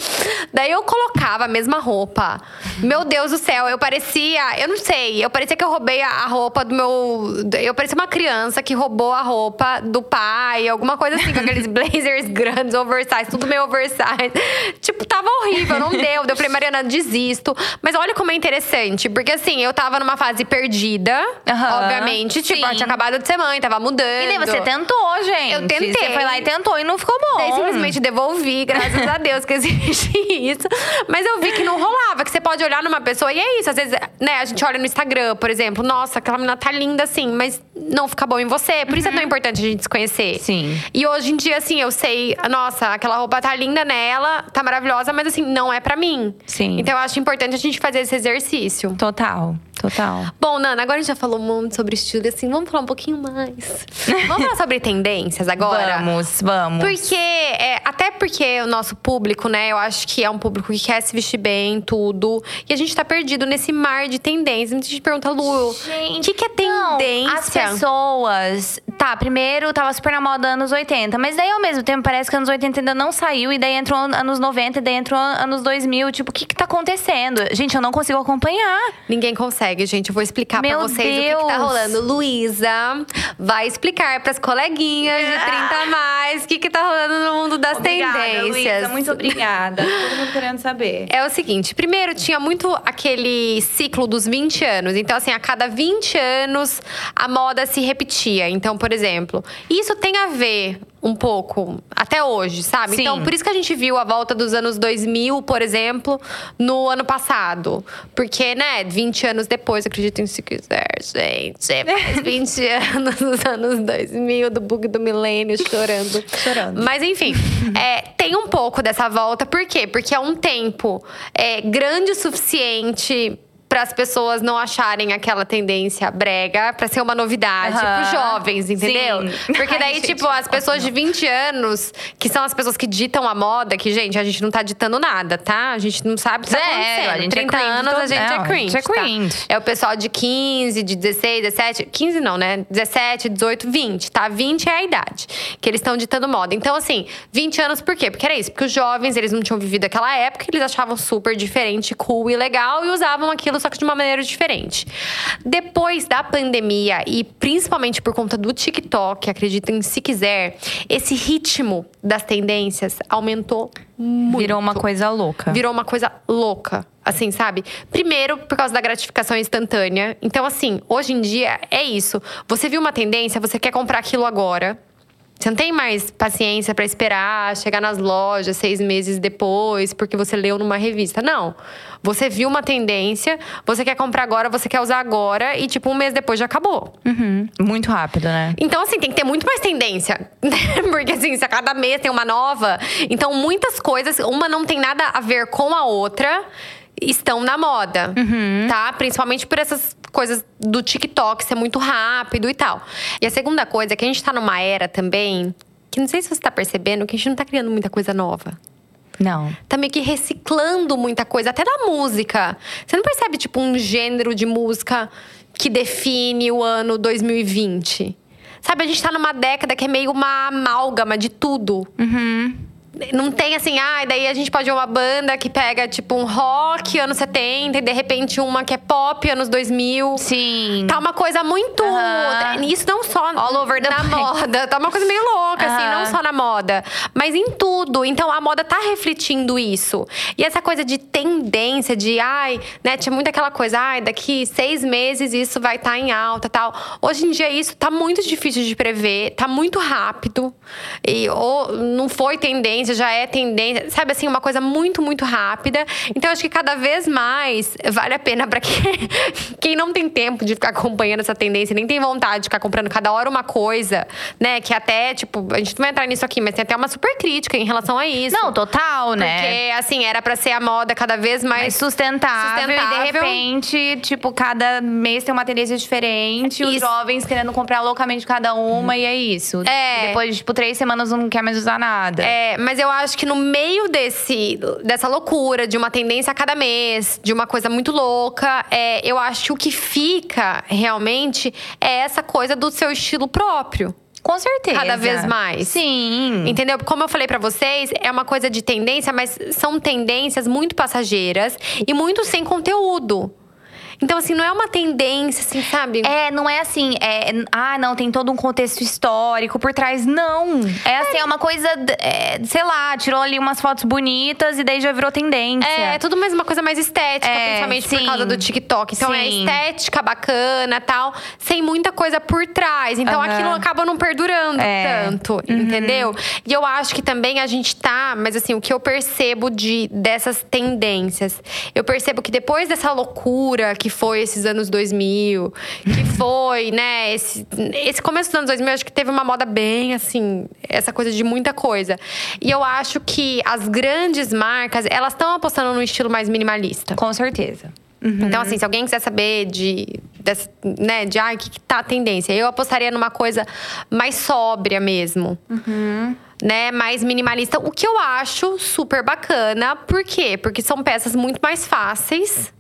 Daí eu colocava a mesma roupa. Meu Deus do céu, eu parecia, eu não sei, eu parecia que eu roubei a roupa do meu. Eu parecia uma criança que roubou a roupa do pai, alguma coisa assim, com aqueles blazers grandes, oversize, tudo meio oversize. Tipo, tava horrível, não deu. Eu falei, Mariana, desisto. Mas olha como é interessante, porque assim, eu tava numa fase perdida, Aham, obviamente. Tipo, eu tinha acabado de ser mãe, tava mudando. E daí você tentou, gente. Eu tentei. Você foi lá e tentou e não ficou bom. Daí simplesmente devolvi, graças a Deus que existe isso. Mas eu vi que não rolava, que você pode olhar numa pessoa e é isso. Às vezes, né, a gente olha no Instagram, por exemplo, nossa, aquela menina tá linda assim, mas não fica bom em você. Por isso é tão importante a gente se conhecer. Uhum. Sim. E hoje em dia, assim, eu sei, nossa, aquela roupa tá linda nela, tá maravilhosa, mas assim, não é pra mim. Sim. Então eu acho importante a gente fazer esse exercício. Total, total. Bom, Nana, agora a gente já falou muito sobre estilo, assim, vamos falar um pouquinho mais. vamos falar sobre tendências agora? Vamos, vamos. Porque, é, até porque o nosso público, né, eu acho que é um público que quer se vestir bem, tudo. E a gente tá perdido nesse mar de tendências. Muita gente pergunta, Lu, o que, que é Não, tendência? as pessoas. Tá, primeiro tava super na moda anos 80, mas daí ao mesmo tempo parece que anos 80 ainda não saiu, e daí entrou an- anos 90, e daí entrou an- anos 2000. Tipo, o que que tá acontecendo? Gente, eu não consigo acompanhar. Ninguém consegue, gente. Eu vou explicar pra Meu vocês o que, que tá Deus. rolando. Luísa vai explicar pras coleguinhas de 30 a mais o que, que tá rolando no mundo das tendências. Luísa, muito obrigada. Todo mundo querendo saber. É o seguinte, primeiro tinha muito aquele ciclo dos 20 anos. Então, assim, a cada 20 anos a moda se repetia. Então, por exemplo, isso tem a ver um pouco até hoje, sabe? Sim. Então, por isso que a gente viu a volta dos anos 2000, por exemplo, no ano passado. Porque, né, 20 anos depois, acreditem se quiser, gente. Faz 20 anos dos anos 2000, do bug do milênio, chorando. Chorando. Mas enfim, é, tem um pouco dessa volta. Por quê? Porque é um tempo é, grande o suficiente para as pessoas não acharem aquela tendência brega pra ser uma novidade Aham. pros jovens, entendeu? Sim. Porque Ai, daí, gente, tipo, as não. pessoas de 20 anos, que são as pessoas que ditam a moda, que, gente, a gente não tá ditando nada, tá? A gente não sabe o que tá acontecendo. a gente é 30 cringe anos, a todo- gente não, é a cringe. gente é tá? cringe. É o pessoal de 15, de 16, 17. 15 não, né? 17, 18, 20, tá? 20 é a idade que eles estão ditando moda. Então, assim, 20 anos por quê? Porque era isso. Porque os jovens, eles não tinham vivido aquela época, eles achavam super diferente, cool e legal e usavam aquilo só que de uma maneira diferente. Depois da pandemia e principalmente por conta do TikTok, acreditem se quiser, esse ritmo das tendências aumentou muito. Virou uma coisa louca. Virou uma coisa louca. Assim, sabe? Primeiro, por causa da gratificação instantânea. Então, assim, hoje em dia é isso. Você viu uma tendência, você quer comprar aquilo agora. Você não tem mais paciência pra esperar chegar nas lojas seis meses depois, porque você leu numa revista. Não. Você viu uma tendência, você quer comprar agora, você quer usar agora, e tipo, um mês depois já acabou. Uhum. Muito rápido, né? Então, assim, tem que ter muito mais tendência. Porque, assim, se a cada mês tem uma nova. Então, muitas coisas, uma não tem nada a ver com a outra, estão na moda. Tá? Principalmente por essas coisas do TikTok ser muito rápido e tal. E a segunda coisa é que a gente tá numa era também. Que não sei se você tá percebendo que a gente não tá criando muita coisa nova Não. tá meio que reciclando muita coisa, até da música. Você não percebe, tipo, um gênero de música que define o ano 2020? Sabe, a gente tá numa década que é meio uma amálgama de tudo. Não tem assim, ah, daí a gente pode ver uma banda que pega, tipo, um rock, anos 70, e de repente uma que é pop, anos 2000. Sim. Tá uma coisa muito. Aham. Isso não só All over the na place. moda. Tá uma coisa meio louca, assim, Aham. não só na moda, mas em tudo. Então a moda tá refletindo isso. E essa coisa de tendência, de ai, né? Tinha muito aquela coisa, ai, daqui seis meses isso vai estar em alta tal. Hoje em dia isso tá muito difícil de prever, tá muito rápido. E ou não foi tendência tendência, já é tendência. Sabe assim, uma coisa muito, muito rápida. Então, acho que cada vez mais vale a pena para quem, quem não tem tempo de ficar acompanhando essa tendência, nem tem vontade de ficar comprando cada hora uma coisa, né? Que até, tipo, a gente não vai entrar nisso aqui, mas tem até uma super crítica em relação a isso. Não, total, né? Porque, assim, era para ser a moda cada vez mais, mais sustentável, sustentável. E de repente, tipo, cada mês tem uma tendência diferente. Isso. Os jovens querendo comprar loucamente cada uma, e é isso. É. Depois, tipo, três semanas não quer mais usar nada. É, mas eu acho que no meio desse, dessa loucura, de uma tendência a cada mês, de uma coisa muito louca, é, eu acho que o que fica realmente é essa coisa do seu estilo próprio. Com certeza. Cada vez mais. Sim. Entendeu? Como eu falei para vocês, é uma coisa de tendência, mas são tendências muito passageiras e muito sem conteúdo. Então, assim, não é uma tendência, assim, sabe? É, não é assim, é, ah, não, tem todo um contexto histórico por trás. Não. É assim, é, é uma coisa, é, sei lá, tirou ali umas fotos bonitas e daí já virou tendência. É, é tudo mais uma coisa mais estética, é, principalmente sim. por causa do TikTok. Então é sim. é estética bacana tal, sem muita coisa por trás. Então uhum. aquilo acaba não perdurando é. tanto, uhum. entendeu? E eu acho que também a gente tá, mas assim, o que eu percebo de dessas tendências, eu percebo que depois dessa loucura que que foi esses anos 2000, que foi, né, esse, esse começo dos anos 2000, acho que teve uma moda bem, assim, essa coisa de muita coisa. E eu acho que as grandes marcas, elas estão apostando num estilo mais minimalista. Com certeza. Uhum. Então, assim, se alguém quiser saber de, desse, né, de ah, o que, que tá a tendência, eu apostaria numa coisa mais sóbria mesmo. Uhum. Né, mais minimalista, o que eu acho super bacana. Por quê? Porque são peças muito mais fáceis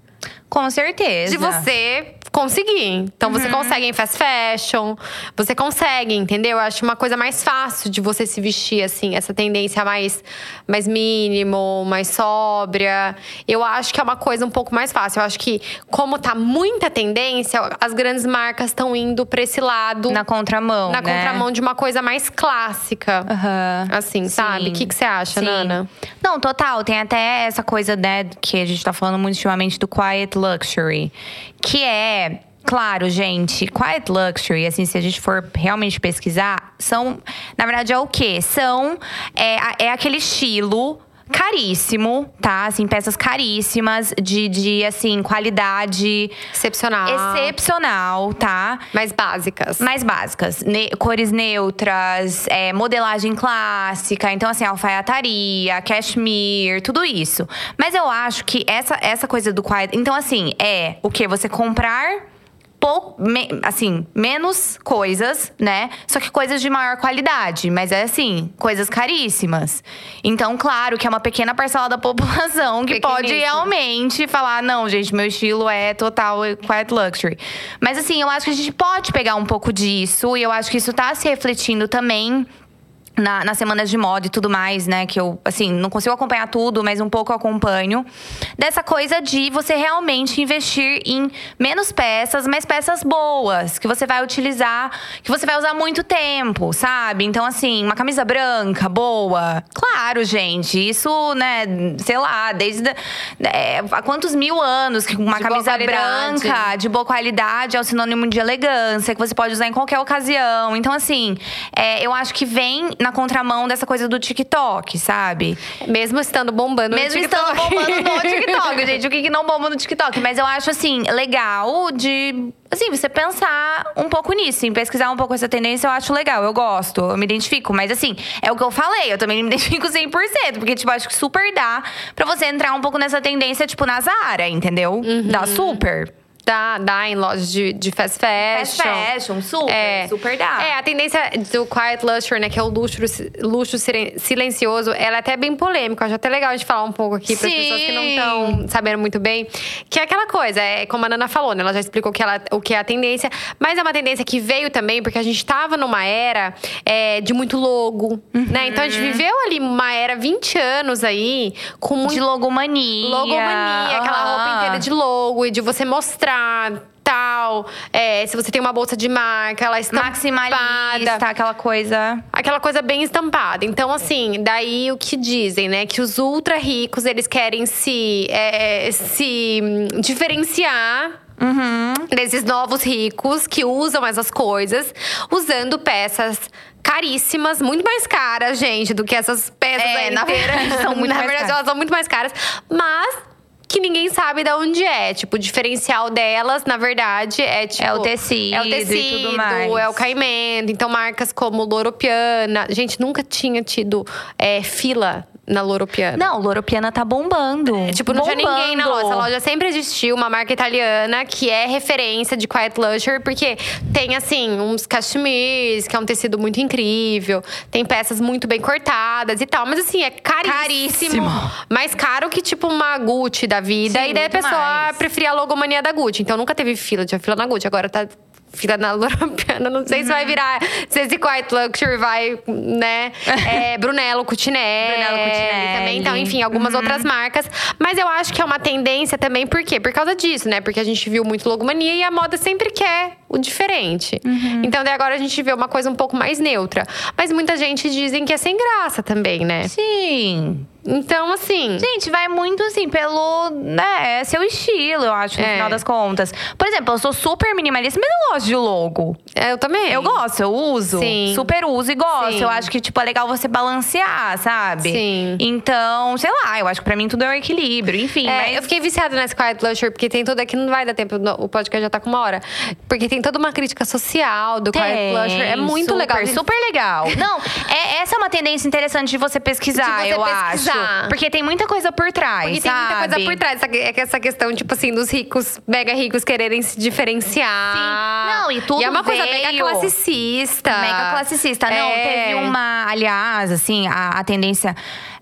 com certeza. De você conseguir. Então, você uhum. consegue em fast fashion, você consegue, entendeu? Eu acho uma coisa mais fácil de você se vestir, assim, essa tendência mais, mais mínimo, mais sóbria. Eu acho que é uma coisa um pouco mais fácil. Eu acho que, como tá muita tendência, as grandes marcas estão indo pra esse lado. Na contramão. Na né? contramão de uma coisa mais clássica. Uhum. Assim, Sim. sabe? O que, que você acha, Sim. Nana? Não, total. Tem até essa coisa, né, que a gente tá falando muito ultimamente do quiet luxury, que é Claro, gente, quiet luxury, assim, se a gente for realmente pesquisar, são, na verdade, é o quê? São, é, é aquele estilo caríssimo, tá? Assim, peças caríssimas, de, de assim, qualidade. Excepcional. Excepcional, tá? Mais básicas. Mais básicas. Ne cores neutras, é, modelagem clássica. Então, assim, alfaiataria, cashmere, tudo isso. Mas eu acho que essa, essa coisa do quiet. Então, assim, é o que? Você comprar pouco, me, assim, menos coisas, né? Só que coisas de maior qualidade, mas é assim, coisas caríssimas. Então, claro que é uma pequena parcela da população que pode realmente falar: não, gente, meu estilo é total quiet luxury. Mas assim, eu acho que a gente pode pegar um pouco disso e eu acho que isso tá se refletindo também na, nas semanas de moda e tudo mais, né? Que eu, assim, não consigo acompanhar tudo, mas um pouco acompanho. Dessa coisa de você realmente investir em menos peças, mas peças boas, que você vai utilizar, que você vai usar muito tempo, sabe? Então, assim, uma camisa branca, boa. Claro, gente, isso, né, sei lá, desde. É, há quantos mil anos que uma de camisa branca de boa qualidade é o sinônimo de elegância, que você pode usar em qualquer ocasião. Então, assim, é, eu acho que vem na contramão dessa coisa do TikTok, sabe? Mesmo estando bombando Mesmo no TikTok. estando bombando no TikTok, gente. O que, que não bomba no TikTok? Mas eu acho, assim, legal de assim, você pensar um pouco nisso, em pesquisar um pouco essa tendência, eu acho legal, eu gosto, eu me identifico. Mas assim, é o que eu falei, eu também me identifico 100%, porque, tipo, acho que super dá pra você entrar um pouco nessa tendência, tipo, na Zara, entendeu? Uhum. Dá super. Dá, dá em lojas de, de fast fashion. Fast fashion, super, é, super dá. É, a tendência do quiet luxury, né, que é o luxo, luxo silencioso, ela é até bem polêmica. Acho até legal a gente falar um pouco aqui para as pessoas que não estão sabendo muito bem. Que é aquela coisa, é como a Nana falou, né? Ela já explicou que ela, o que é a tendência, mas é uma tendência que veio também porque a gente estava numa era é, de muito logo, uhum. né? Então a gente viveu ali uma era 20 anos aí com muito. De logomania. Logomania, uhum. aquela roupa inteira de logo e de você mostrar tal. É, se você tem uma bolsa de marca, ela estampada. Maximalista, aquela coisa. Aquela coisa bem estampada. Então, assim, daí o que dizem, né? Que os ultra ricos, eles querem se, é, se diferenciar Uhum. desses novos ricos que usam essas coisas, usando peças caríssimas, muito mais caras, gente, do que essas peças É, aí na verdade, são muito Na mais verdade, caras. elas são muito mais caras, mas que ninguém sabe de onde é. Tipo, o diferencial delas, na verdade, é tipo. É o tecido É o tecido, é o caimento. Então, marcas como Loropiana. Gente, nunca tinha tido é, fila na Loropiana. Não, Loropiana tá bombando. Tipo, não tinha ninguém na loja. Essa Bombando. loja sempre existiu, uma marca italiana que é referência de Quiet Luxury, porque tem, assim, uns cachemirs, que é um tecido muito incrível, tem peças muito bem cortadas e tal. Mas, assim, é caríssimo. Caríssimo. Mais caro que, tipo, uma Gucci da vida. Sim, e daí a pessoa mais. preferia a logomania da Gucci. Então, nunca teve fila, tinha fila na Gucci. Agora tá fila na Loropiana. Não sei se Uhum. vai virar. Se esse Quiet Luxury vai, né? É, Brunello Cucinelli. Brunello Cucinelli. Também, então, enfim, algumas Uhum. outras marcas. Mas eu acho que é uma tendência também, por quê? Por causa disso, né? Porque a gente viu muito logomania e a moda sempre quer o diferente. Uhum. Então, daí agora a gente vê uma coisa um pouco mais neutra. Mas muita gente dizem que é sem graça também, né? Sim. Então, assim. Gente, vai muito assim pelo, né, é seu estilo, eu acho, no É. final das contas. Por exemplo, eu sou super minimalista, mas eu gosto de logo. é, Eu também. Eu gosto, eu uso. Sim. Super uso e gosto. Sim. Eu acho que, tipo, é legal você balancear, sabe? Sim. Então, sei lá, eu acho que pra mim tudo é um equilíbrio. Enfim, É, mas. eu fiquei viciada nesse Quiet Luxury, porque tem toda aqui, não vai dar tempo, o podcast já tá com uma hora. Porque tem toda uma crítica social do Quiet Tem, Luxury. É muito super, legal. Super legal. Não, é, essa é uma tendência interessante de você pesquisar, De você eu pesquisar. acho. Porque tem muita coisa por trás. Porque tem muita sabe? coisa por trás. É que essa questão, tipo assim, dos ricos, mega ricos quererem se diferenciar. Sim. Não, e tudo E é uma coisa mega veio- classicista. Mega classicista. Não, É. teve uma. Aliás, assim, a, a tendência.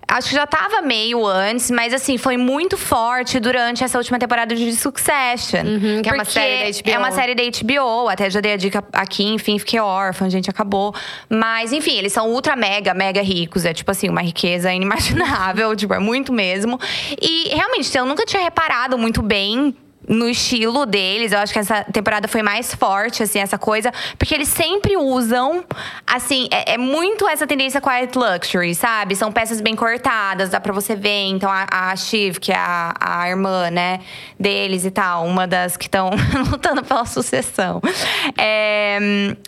Acho que já tava meio antes, mas assim, foi muito forte durante essa última temporada de Succession. Uhum, que é uma série da HBO. É uma série da HBO. Até já dei a dica aqui, enfim, fiquei órfã, gente, acabou. Mas, enfim, eles são ultra mega, mega ricos. É tipo assim, uma riqueza inimaginável, tipo, é muito mesmo. E realmente, eu nunca tinha reparado muito bem no estilo deles. Eu acho que essa temporada foi mais forte, assim, essa coisa. Porque eles sempre usam, assim, é, é muito essa tendência quiet luxury, sabe? São peças bem cortadas, dá pra você ver. Então, a, a Shiv, que é a, a irmã, né, deles e tal, uma das que estão lutando pela sucessão. É,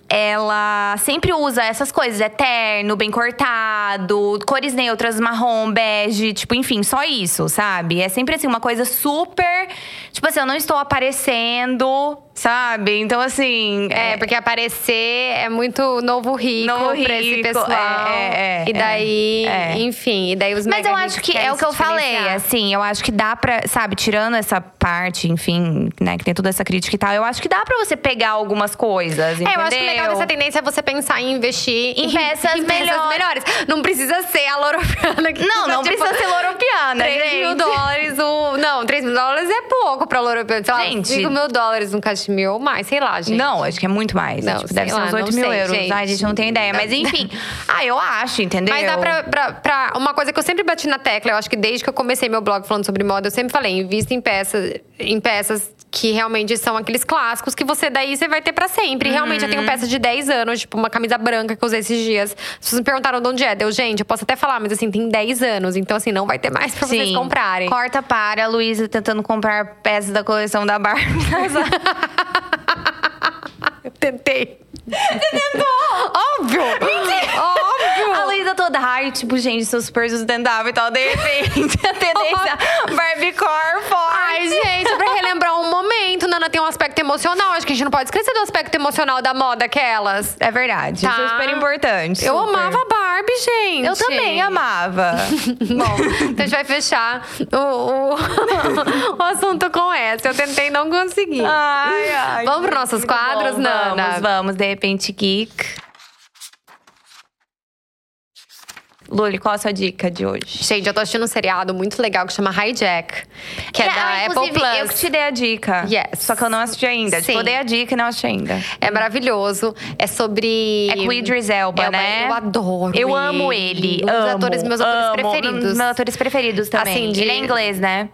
ela sempre usa essas coisas, é terno, bem cortado, cores neutras, marrom, bege, tipo, enfim, só isso, sabe? É sempre assim, uma coisa super. Tipo assim, eu não estou aparecendo, sabe? Então, assim. É, porque aparecer é muito novo rico Novo pra esse rico, pessoal. é, é, e daí, é. enfim, e daí os Mas eu acho que é o que eu falei, assim, eu acho que dá pra, sabe, tirando essa parte, enfim, né, que tem toda essa crítica e tal, eu acho que dá pra você pegar algumas coisas, É, eu acho que legal entendeu? dessa tendência é você pensar em investir Em peças melhores. melhores. Não precisa ser a Loropiana. que Não, custa, não tipo, precisa ser loropiana, 3 mil gente. dólares o. Não, 3 mil dólares é pouco pra Loropiana. Sei lá, Gente. 5 mil dólares no cachemir ou mais, sei lá, gente. Não, acho que é muito mais. Não, tipo, deve ser lá, uns 8 não mil sei, euros. gente. Ai, a gente não tem ideia. Mas enfim. ah, eu acho, entendeu? Mas dá pra, pra, pra- Uma coisa que eu sempre bati na tecla, eu acho que desde que eu comecei meu blog falando sobre moda, eu sempre falei, invista em peças, em peças que realmente são aqueles clássicos que você daí você vai ter pra sempre. Realmente, eu tenho peças de 10 anos, tipo uma camisa branca que eu usei esses dias. Se vocês me perguntaram de onde é, deu, gente, eu posso até falar, mas assim, tem 10 anos. Então, assim, não vai ter mais pra vocês comprarem. Corta para a Luísa tentando comprar peças da coleção da Barbie. Eu tentei. Óbvio! Óbvio! A Luísa toda, ai, tipo, gente, seus super sustentável e tal. De repente, a tendência Barbiecore forte. Ai, gente, pra relembrar um momento, Nana tem um aspecto emocional. Acho que a gente não pode esquecer do aspecto emocional da moda, aquelas. É verdade, Tá. isso é super importante. Eu super. amava a Barbie, gente. Eu também amava. Bom, então a gente vai fechar o, o, o assunto com essa. Eu tentei não conseguir. Ai, ai. Vamos pros nossos quadros, bom. Nana? Vamos, vamos. De repente, geek. Luli, qual a sua dica de hoje? Gente, eu tô assistindo um seriado muito legal que chama Hijack, que é, da ah, Apple Plus. Eu que te dei a dica. Yes. Só que eu não assisti ainda. Tipo, Sim. eu dei a dica e não assisti ainda. É maravilhoso. É sobre. É com Idris Elba, É, né? Eu adoro. Eu amo ele. Um dos amo, atores, meus atores amo. preferidos. Um dos meus atores preferidos também. Assim, de- Ele é inglês, né?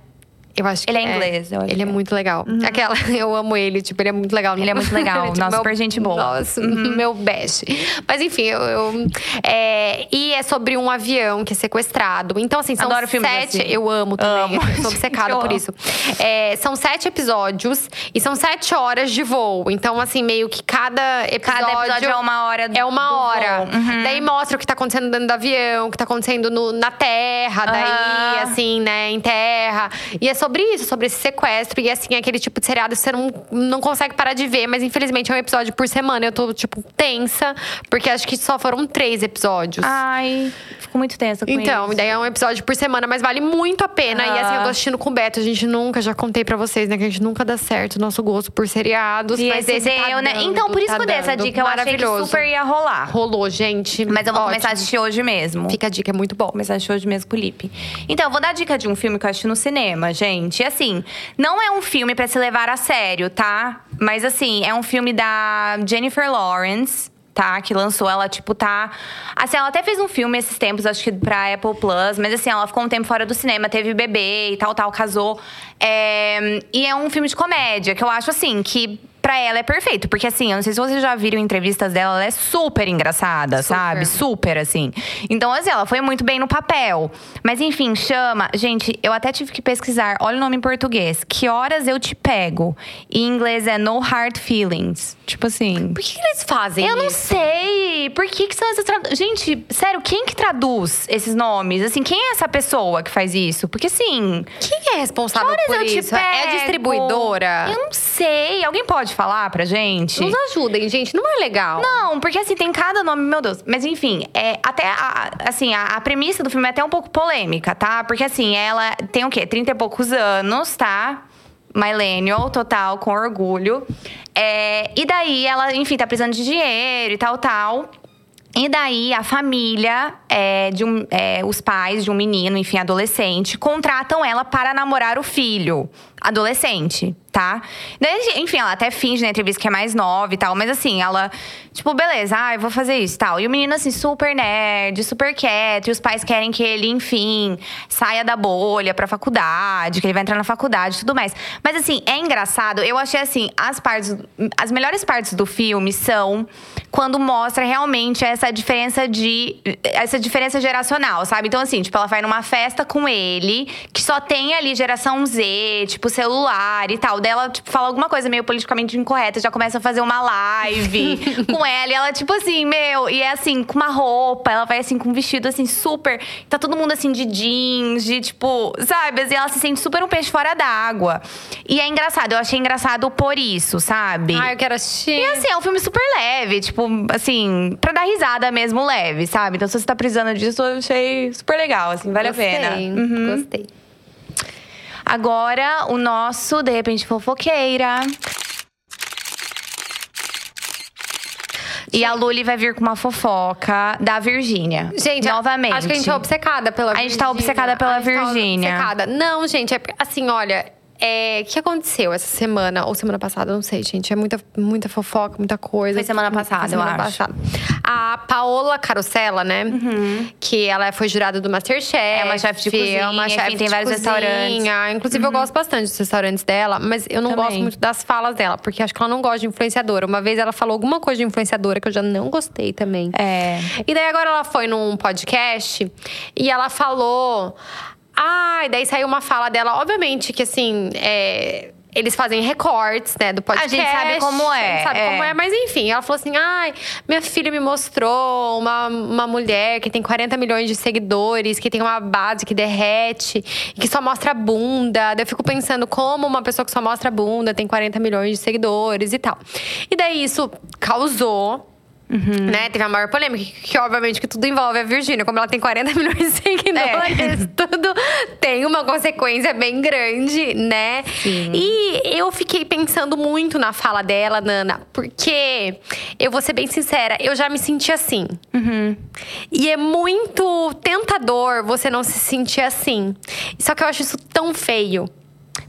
Eu acho que Ele é inglês, eu acho Ele é é. muito legal. Aquela, eu amo ele, tipo, ele é muito legal. Ele é muito legal, é, tipo, nossa, meu- super gente boa. Nossa, meu best. Mas enfim, eu. eu- é, e é sobre um avião que é sequestrado. Então, assim, são Adoro sete. assim. Eu amo também. Amo. Eu sou obcecada Eu por amo. isso. É, são sete episódios e são sete horas de voo. Então, assim, meio que cada episódio. Cada episódio é uma hora É uma hora. Uhum. Daí mostra o que tá acontecendo dentro do avião, o que tá acontecendo no- na terra, daí, assim, né, em terra. E é sobre isso, sobre esse sequestro. E assim, aquele tipo de seriado que você não, não consegue parar de ver, mas infelizmente é um episódio por semana. Eu tô, tipo, tensa, porque acho que só foram três episódios. Ai, fico muito tensa com Então, isso. daí é um episódio por semana, mas vale muito a pena. E assim, eu tô Ah. assistindo com o Beto. A gente nunca, já contei pra vocês, né? Que a gente nunca dá certo o nosso gosto por seriados. E mas esse esse tá deu, né? dando, Então, por isso tá que eu dei essa dica. Eu achei que super ia rolar. Rolou, gente. Mas eu vou começar a Ótimo. assistir hoje mesmo. Fica a dica, é muito bom. começar a assistir hoje mesmo com o Lipe. Então, eu vou dar dica de um filme que eu assisti no cinema, gente. E assim, não é um filme pra se levar a sério, tá? Mas assim, é um filme da Jennifer Lawrence. Tá, que lançou, ela, tipo, tá. Assim, ela até fez um filme esses tempos, acho que pra Apple Plus, mas assim, ela ficou um tempo fora do cinema, teve bebê e tal, tal, casou. É, E é um filme de comédia, que eu acho assim, que pra ela é perfeito. Porque assim, eu não sei se vocês já viram entrevistas dela, ela é super engraçada, Super. sabe? Super, assim. Então, assim, ela foi muito bem no papel. Mas enfim, chama. Gente, eu até tive que pesquisar. Olha o nome em português. Que horas eu te pego? Em inglês é No Hard Feelings. Tipo assim. Por que, que eles fazem Eu não isso? sei. Por que, que são essas tradu... Gente, sério, quem que traduz esses nomes? Assim, quem é essa pessoa que faz isso? Porque assim. Quem é responsável Horas por eu te isso? É a pego? distribuidora? Eu não sei. Alguém pode falar pra gente? Nos ajudem, gente. Não é legal. Não, porque assim, tem cada nome, meu Deus. Mas enfim, é, até a, assim, a, a premissa do filme é até um pouco polêmica, tá? Porque assim, ela tem o quê? 30 e poucos anos, tá? Millennial, total, com orgulho. É, e daí ela, enfim, tá precisando de dinheiro e tal, tal. E daí a família, é, de um, é, os pais de um menino, enfim, adolescente, contratam ela para namorar o filho, adolescente, tá? Enfim, ela até finge na entrevista que é mais nova e tal, mas assim, ela, tipo, beleza, ah, eu vou fazer isso e tal. E o menino, assim, super nerd, super quieto, e os pais querem que ele, enfim, saia da bolha pra faculdade, que ele vai entrar na faculdade e tudo mais. Mas assim, é engraçado, eu achei assim, as partes, as melhores partes do filme são quando mostra realmente essa diferença de essa diferença geracional, sabe? Então assim, tipo, ela vai numa festa com ele, que só tem ali geração Z, tipo celular e tal. Daí ela tipo fala alguma coisa meio politicamente incorreta, já começa a fazer uma live com ela, e ela tipo assim, meu, e é assim, com uma roupa, ela vai assim com um vestido assim super, tá todo mundo assim de jeans, de tipo, sabe? Assim, ela se sente super um peixe fora d'água. E é engraçado, eu achei engraçado por isso, sabe? Ai, eu quero assistir. E assim, é um filme super leve, tipo, assim, pra dar risada mesmo leve, sabe? Então, se você tá precisando disso, eu achei super legal, assim, vale Gostei, a pena. Uhum. Gostei. Agora, o nosso, de repente, fofoqueira. E a Luli vai vir com uma fofoca da Virgínia. Gente, novamente. acho que a gente é obcecada pela A gente tá Virgínia. obcecada pela tá Virgínia. obcecada. Não, gente, é assim, olha. É, O que aconteceu essa semana? Ou semana passada, não sei, gente. É muita, muita fofoca, muita coisa. Foi semana passada, semana eu acho. passada. A Paola Carosella, né? Que ela foi jurada do Masterchef. Uhum. É uma chefe de cozinha, É uma chefe tem vários cozinha. restaurantes. Uhum. Inclusive, eu gosto bastante dos restaurantes dela. Mas eu não Também. gosto muito das falas dela. Porque acho que ela não gosta de influenciadora. Uma vez ela falou alguma coisa de influenciadora que eu já não gostei também. É. E daí agora ela foi num podcast e ela falou. Ah, e daí saiu uma fala dela, obviamente que assim. é, Eles fazem recortes, né, do podcast. gente sabe como a é, gente sabe é. como é, mas enfim, ela falou assim: ai, minha filha me mostrou uma, uma mulher que tem 40 milhões de seguidores, que tem uma base que derrete, que só mostra a bunda. Daí eu fico pensando como uma pessoa que só mostra a bunda tem 40 milhões de seguidores e tal. E daí isso causou. Uhum. Né? Teve a maior polêmica, que, que obviamente que tudo envolve a Virgínia. Como ela tem 40 milhões de seguidores, É. tudo tem uma consequência bem grande, né? Sim. E eu fiquei pensando muito na fala dela, Nana, porque eu vou ser bem sincera, eu já me senti assim. Uhum. E é muito tentador você não se sentir assim. Só que eu acho isso tão feio.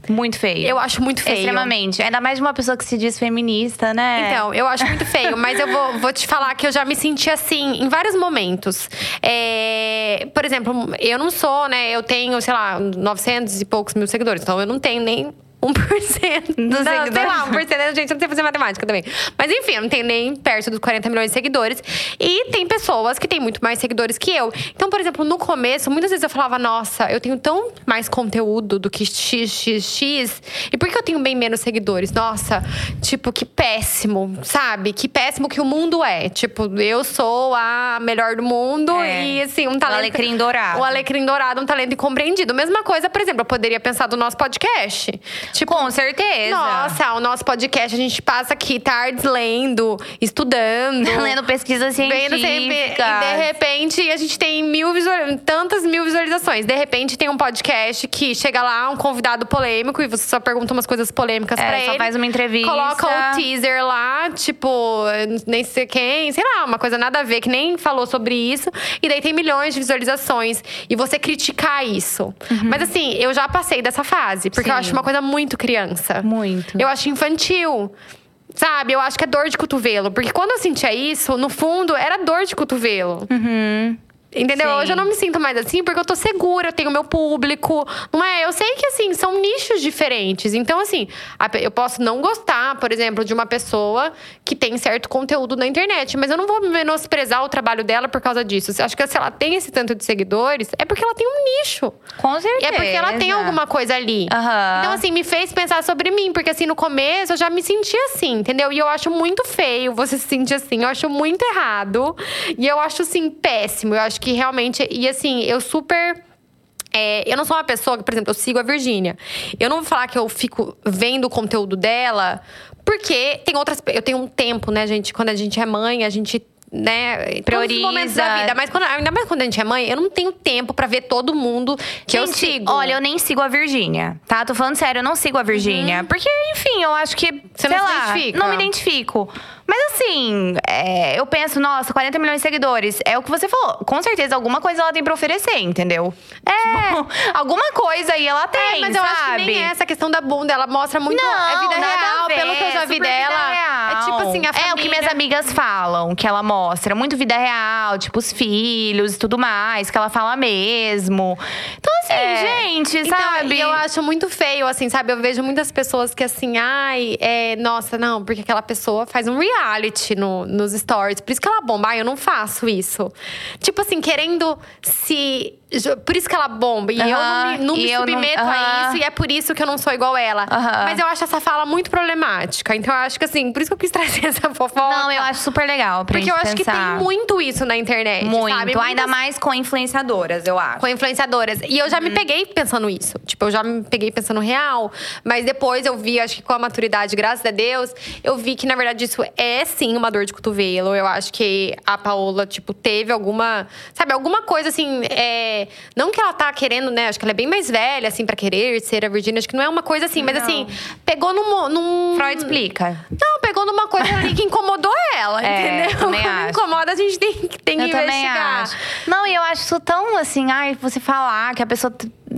Muito feio. Eu acho muito feio. Extremamente. Ainda mais de uma pessoa que se diz feminista, né? Então, eu acho muito feio, mas eu vou, vou te falar que eu já me senti assim em vários momentos. É, por exemplo, eu não sou, né? Eu tenho, sei lá, 900 e poucos mil seguidores, então eu não tenho nem 1% dos não, seguidores. Sei lá, 1%. Gente, eu não sei fazer matemática também. Mas enfim, eu não tenho nem perto dos 40 milhões de seguidores. E tem pessoas que têm muito mais seguidores que eu. Então, por exemplo, no começo, muitas vezes eu falava, nossa, eu tenho tão mais conteúdo do que XXX. E por que eu tenho bem menos seguidores? Nossa, tipo, que péssimo, sabe? Que péssimo que o mundo é. Tipo, eu sou a melhor do mundo é. e assim, um talento. O alecrim dourado. O alecrim dourado, um talento incompreendido. Mesma coisa, por exemplo, eu poderia pensar do nosso podcast. Tipo, Com certeza. Nossa, o nosso podcast, a gente passa aqui tardes lendo, estudando. lendo pesquisas científicas. Sempre, e de repente a gente tem mil tantas mil visualizações. De repente tem um podcast que chega lá, um convidado polêmico, e você só pergunta umas coisas polêmicas é, pra só ele. faz uma entrevista. Coloca um teaser lá, tipo, nem sei quem, sei lá, uma coisa nada a ver, que nem falou sobre isso. E daí tem milhões de visualizações. E você criticar isso. Uhum. Mas assim, eu já passei dessa fase, porque Sim. eu acho uma coisa muito muito criança. Muito. Eu acho infantil. Sabe? Eu acho que é dor de cotovelo. Porque quando eu sentia isso, no fundo, era dor de cotovelo. Uhum. Entendeu? Sim. Hoje eu não me sinto mais assim porque eu tô segura, eu tenho meu público. Não é? Eu sei que, assim, são nichos diferentes. Então, assim, eu posso não gostar, por exemplo, de uma pessoa que tem certo conteúdo na internet, mas eu não vou menosprezar o trabalho dela por causa disso. Eu acho que se ela tem esse tanto de seguidores, é porque ela tem um nicho. Com certeza. E é porque ela tem alguma coisa ali. Uhum. Então, assim, me fez pensar sobre mim, porque, assim, no começo eu já me sentia assim, entendeu? E eu acho muito feio você se sentir assim. Eu acho muito errado. E eu acho, assim, péssimo. Eu acho acho que realmente. E assim, eu super. É, eu não sou uma pessoa que, por exemplo, eu sigo a Virgínia. Eu não vou falar que eu fico vendo o conteúdo dela, porque tem outras. Eu tenho um tempo, né, gente? Quando a gente é mãe, a gente né, prioriza momentos da vida, mas quando, ainda mais quando a gente é mãe, eu não tenho tempo para ver todo mundo que gente, eu sigo. Olha, eu nem sigo a Virgínia, tá? Tô falando sério, eu não sigo a Virgínia, uhum. porque enfim, eu acho que você não lá, se identifica. Não me identifico. Mas assim, é, eu penso, nossa, 40 milhões de seguidores. É o que você falou. Com certeza, alguma coisa ela tem pra oferecer, entendeu? É. Tipo, alguma coisa aí ela tem. É, mas eu sabe? acho que nem é essa questão da bunda. Ela mostra muito não, a vida real, ver, pelo que eu já vi dela. É tipo assim, a família. É o que minhas amigas falam, que ela mostra. Muito vida real, tipo, os filhos e tudo mais, que ela fala mesmo. Então, assim, é. gente, então, sabe? E eu acho muito feio, assim, sabe? Eu vejo muitas pessoas que assim, ai, é, nossa, não, porque aquela pessoa faz um reality no, nos stories. Por isso que ela bomba. Ah, eu não faço isso. Tipo assim, querendo se por isso que ela bomba. E eu não me, não me submeto não, a isso. E é por isso que eu não sou igual ela. Mas eu acho essa fala muito problemática. Então eu acho que assim, por isso que eu quis trazer essa fofoca. Não, eu acho super legal. Porque eu acho pensar. que tem muito isso na internet. Muito. Sabe? Muitas... Ainda mais com influenciadoras, eu acho. Com influenciadoras. E eu já uhum. me peguei pensando isso. Tipo, eu já me peguei pensando real. Mas depois eu vi, acho que com a maturidade, graças a Deus, eu vi que, na verdade, isso é sim uma dor de cotovelo. Eu acho que a Paola, tipo, teve alguma. Sabe, alguma coisa assim. É, não que ela tá querendo, né? Acho que ela é bem mais velha, assim, para querer ser a Virgínia. Acho que não é uma coisa assim, mas assim, pegou num, num. Freud explica. Não, pegou numa coisa ali que incomodou ela, é, entendeu? Também Quando acho. incomoda, a gente tem, tem que eu investigar. Acho. Não, e eu acho isso tão assim, ai, você falar que a pessoa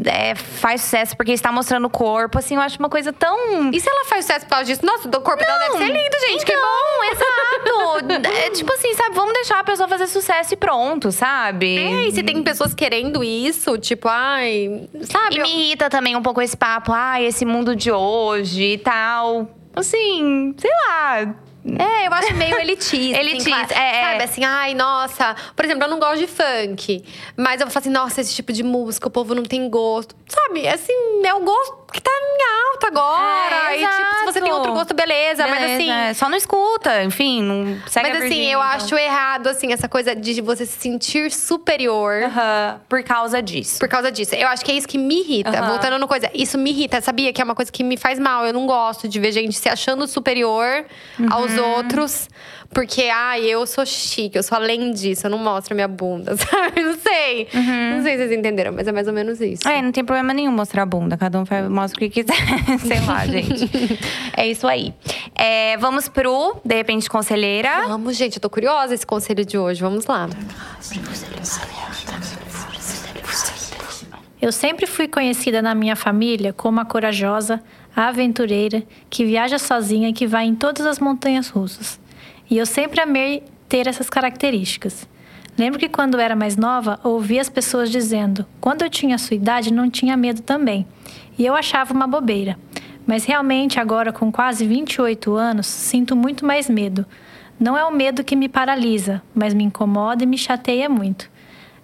é, faz sucesso porque está mostrando o corpo, assim, eu acho uma coisa tão. E se ela faz sucesso por causa disso? Nossa, o corpo não, dela deve ser lindo, gente. Então, que bom! Exato! é tipo assim, sabe? Vamos deixar a pessoa fazer sucesso e pronto, sabe? É, e se tem pessoas querendo isso, tipo, ai. Sabe? E me irrita também um pouco esse papo, ai, esse mundo de hoje e tal. Assim, sei lá é, eu acho meio elitista. Elitista, assim, é, Sabe, é. assim, ai, nossa. Por exemplo, eu não gosto de funk. Mas eu vou falar assim, nossa, esse tipo de música, o povo não tem gosto. Sabe, assim, é o gosto que tá em alta agora. É, e, tipo, se você tem outro gosto, beleza. beleza mas assim. É. Só não escuta, enfim, não segue Mas assim, eu então. acho errado, assim, essa coisa de você se sentir superior. Por causa disso. Por causa disso. Eu acho que é isso que me irrita. Voltando no coisa, isso me irrita, sabia? Que é uma coisa que me faz mal. Eu não gosto de ver gente se achando superior aos outros. Porque, ai, eu sou chique, eu sou além disso, eu não mostro minha bunda, sabe? Não sei. Uhum. Não sei se vocês entenderam, mas é mais ou menos isso. É, não tem problema nenhum mostrar a bunda. Cada um mostra o que quiser. sei lá, gente. É isso aí. É, vamos pro De Repente Conselheira. Vamos, gente, eu tô curiosa esse conselho de hoje. Vamos lá. Eu sempre fui conhecida na minha família como a corajosa, a aventureira, que viaja sozinha e que vai em todas as montanhas russas. E eu sempre amei ter essas características. Lembro que quando era mais nova, ouvia as pessoas dizendo: quando eu tinha a sua idade, não tinha medo também. E eu achava uma bobeira. Mas realmente, agora com quase 28 anos, sinto muito mais medo. Não é o medo que me paralisa, mas me incomoda e me chateia muito.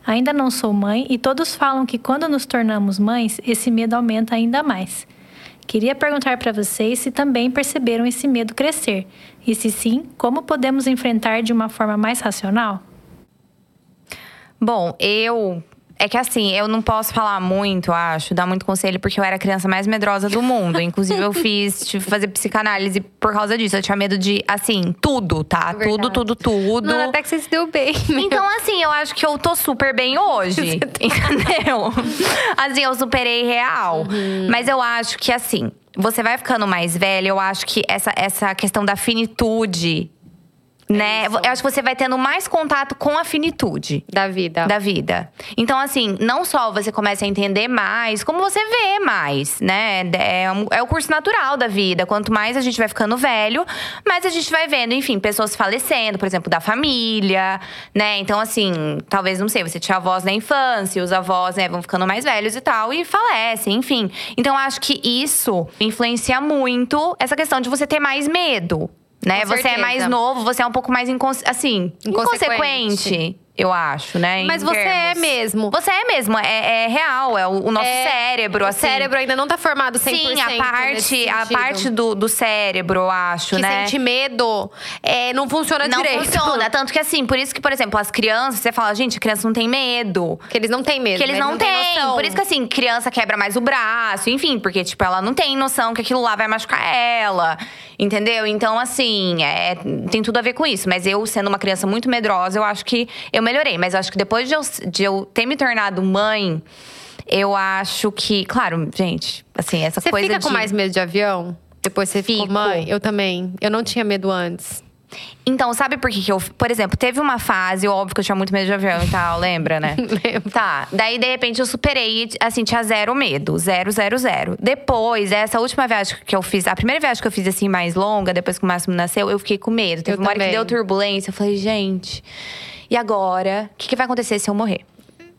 Ainda não sou mãe e todos falam que quando nos tornamos mães, esse medo aumenta ainda mais. Queria perguntar para vocês se também perceberam esse medo crescer e, se sim, como podemos enfrentar de uma forma mais racional? Bom, eu. É que assim, eu não posso falar muito, acho, dar muito conselho, porque eu era a criança mais medrosa do mundo. Inclusive, eu fiz, tive que fazer psicanálise por causa disso. Eu tinha medo de, assim, tudo, tá? Verdade. Tudo, tudo, tudo. Não, até que você se deu bem. né? Então, assim, eu acho que eu tô super bem hoje. Entendeu? Assim, eu superei real. Mas eu acho que, assim, você vai ficando mais velha, eu acho que essa, essa questão da finitude. Né? isso. Eu acho que você vai tendo mais contato com a finitude Da vida. da vida. Então, assim, não só você começa a entender mais, como você vê mais, né? É, um- é o curso natural da vida. Quanto mais a gente vai ficando velho, mais a gente vai vendo, enfim, pessoas falecendo, por exemplo, da família, né? Então, assim, talvez, não sei, você tinha avós na infância, os avós, né, vão ficando mais velhos e tal, e falecem, enfim. Então, eu acho que isso influencia muito essa questão de você ter mais medo. Né? Com você é certeza. mais novo, você é um pouco mais assim, Inconsequente. inconsequente, eu acho, né? Mas você é termos. mesmo. Você é mesmo, é, é real, é o, o nosso É, cérebro, o assim. cérebro ainda não tá formado 100% Sim, a parte, a parte do, do cérebro, eu acho, que né? sente medo, é, não funciona não direito. funciona. Tanto que assim, por isso que, por exemplo, as crianças, você fala, gente, criança não tem medo. Que eles não têm medo. Que eles né? não, têm têm. noção. Por isso que, assim, criança quebra mais o braço, enfim, porque, tipo, ela não tem noção que aquilo lá vai machucar ela. Entendeu? Então, assim, é, tem tudo a ver com isso. Mas eu, sendo uma criança muito medrosa, eu acho que eu melhorei. Mas eu acho que depois de eu, de eu ter me tornado mãe, eu acho que. Claro, gente, assim, essa Você coisa fica de. com mais medo de avião? Depois você ficou Fico. mãe? Eu também. Eu não tinha medo antes. Então, sabe por que, que eu. Por exemplo, teve uma fase, óbvio que eu tinha muito medo de avião e tal, lembra, né? Lembro. Tá. Daí, de repente, eu superei, assim, tinha zero medo. Zero, zero, zero. Depois, essa última viagem que eu fiz, a primeira viagem que eu fiz, assim, mais longa, depois que o Máximo nasceu, eu fiquei com medo. Teve Eu uma hora que também. deu turbulência. Eu falei, gente, e agora? O que, que vai acontecer se eu morrer?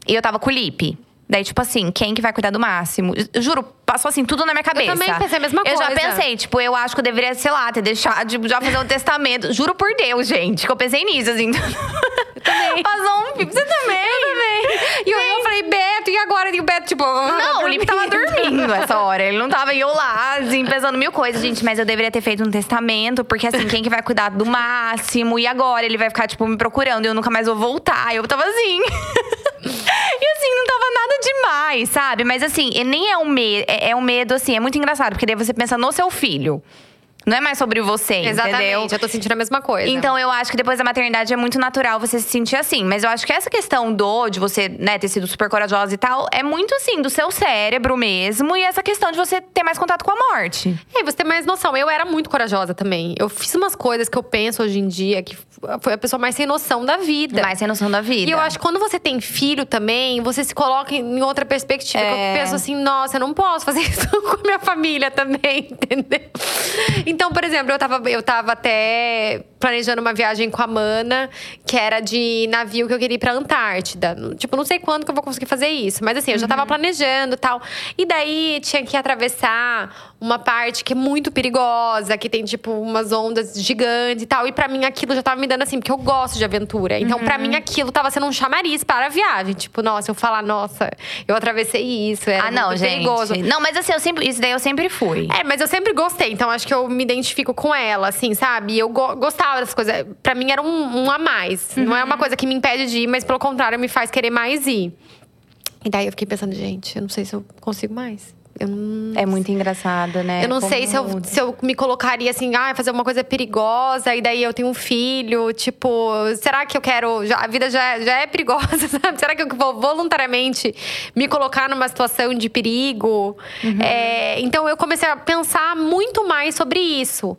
E eu tava com o Lipe. Daí, tipo assim, quem que vai cuidar do máximo? Eu Juro, passou assim, tudo na minha cabeça. também pensei a mesma Eu já coisa. pensei, tipo, eu acho que eu deveria, sei lá, ter deixado, tipo, já fazer um testamento. Juro por Deus, gente, que eu pensei nisso, assim. Também. Passou um. Você também? Eu também. E eu, eu falei, Beto, e agora? E o Beto, tipo. Não, o Lipe tava dormindo. essa hora. Ele não tava e eu lá, assim, pensando mil coisas. Gente, mas eu deveria ter feito um testamento, porque assim, quem que vai cuidar do máximo? E agora ele vai ficar, tipo, me procurando e eu nunca mais vou voltar. Eu tava assim. e assim, não tava nada demais, sabe? Mas assim, nem é um medo. É, é um medo, assim, é muito engraçado, porque daí você pensa no seu filho. Não é mais sobre você, Exatamente, entendeu? eu tô sentindo a mesma coisa. Então, eu acho que depois da maternidade é muito natural você se sentir assim. Mas eu acho que essa questão do, de você, né, ter sido super corajosa e tal, é muito assim, do seu cérebro mesmo. E essa questão de você ter mais contato com a morte. É, você tem mais noção. Eu era muito corajosa também. Eu fiz umas coisas que eu penso hoje em dia que foi a pessoa mais sem noção da vida. Mais sem noção da vida. E eu acho que quando você tem filho também, você se coloca em outra perspectiva. É. Eu penso assim, nossa, eu não posso fazer isso com a minha família também, entendeu? Então, por exemplo, eu tava, eu tava até planejando uma viagem com a Mana, que era de navio que eu queria ir pra Antártida. Tipo, não sei quando que eu vou conseguir fazer isso. Mas assim, eu já tava Uhum. planejando tal. E daí tinha que atravessar uma parte que é muito perigosa, que tem, tipo, umas ondas gigantes e tal. E pra mim aquilo já tava me dando assim, porque eu gosto de aventura. Então, pra Uhum. mim, aquilo tava sendo um chamariz para a viagem. Tipo, nossa, eu falar, nossa, eu atravessei isso. Era Ah, não, muito gente. perigoso. Não, mas assim, eu sempre, isso daí eu sempre fui. É, mas eu sempre gostei, então acho que eu me identifico com ela, assim, sabe? E eu go- gostava dessas coisas. Pra mim era um, um a mais. Não é Uhum. uma coisa que me impede de ir, mas pelo contrário, me faz querer mais ir. E daí eu fiquei pensando, gente, eu não sei se eu consigo mais. Eu não. É muito engraçado, né? Eu não Como sei se eu, se eu me colocaria assim, ah, fazer uma coisa perigosa, e daí eu tenho um filho. Tipo, será que eu quero. Já, a vida já, já é perigosa, sabe? Será que eu vou voluntariamente me colocar numa situação de perigo? Uhum. É, então eu comecei a pensar muito mais sobre isso.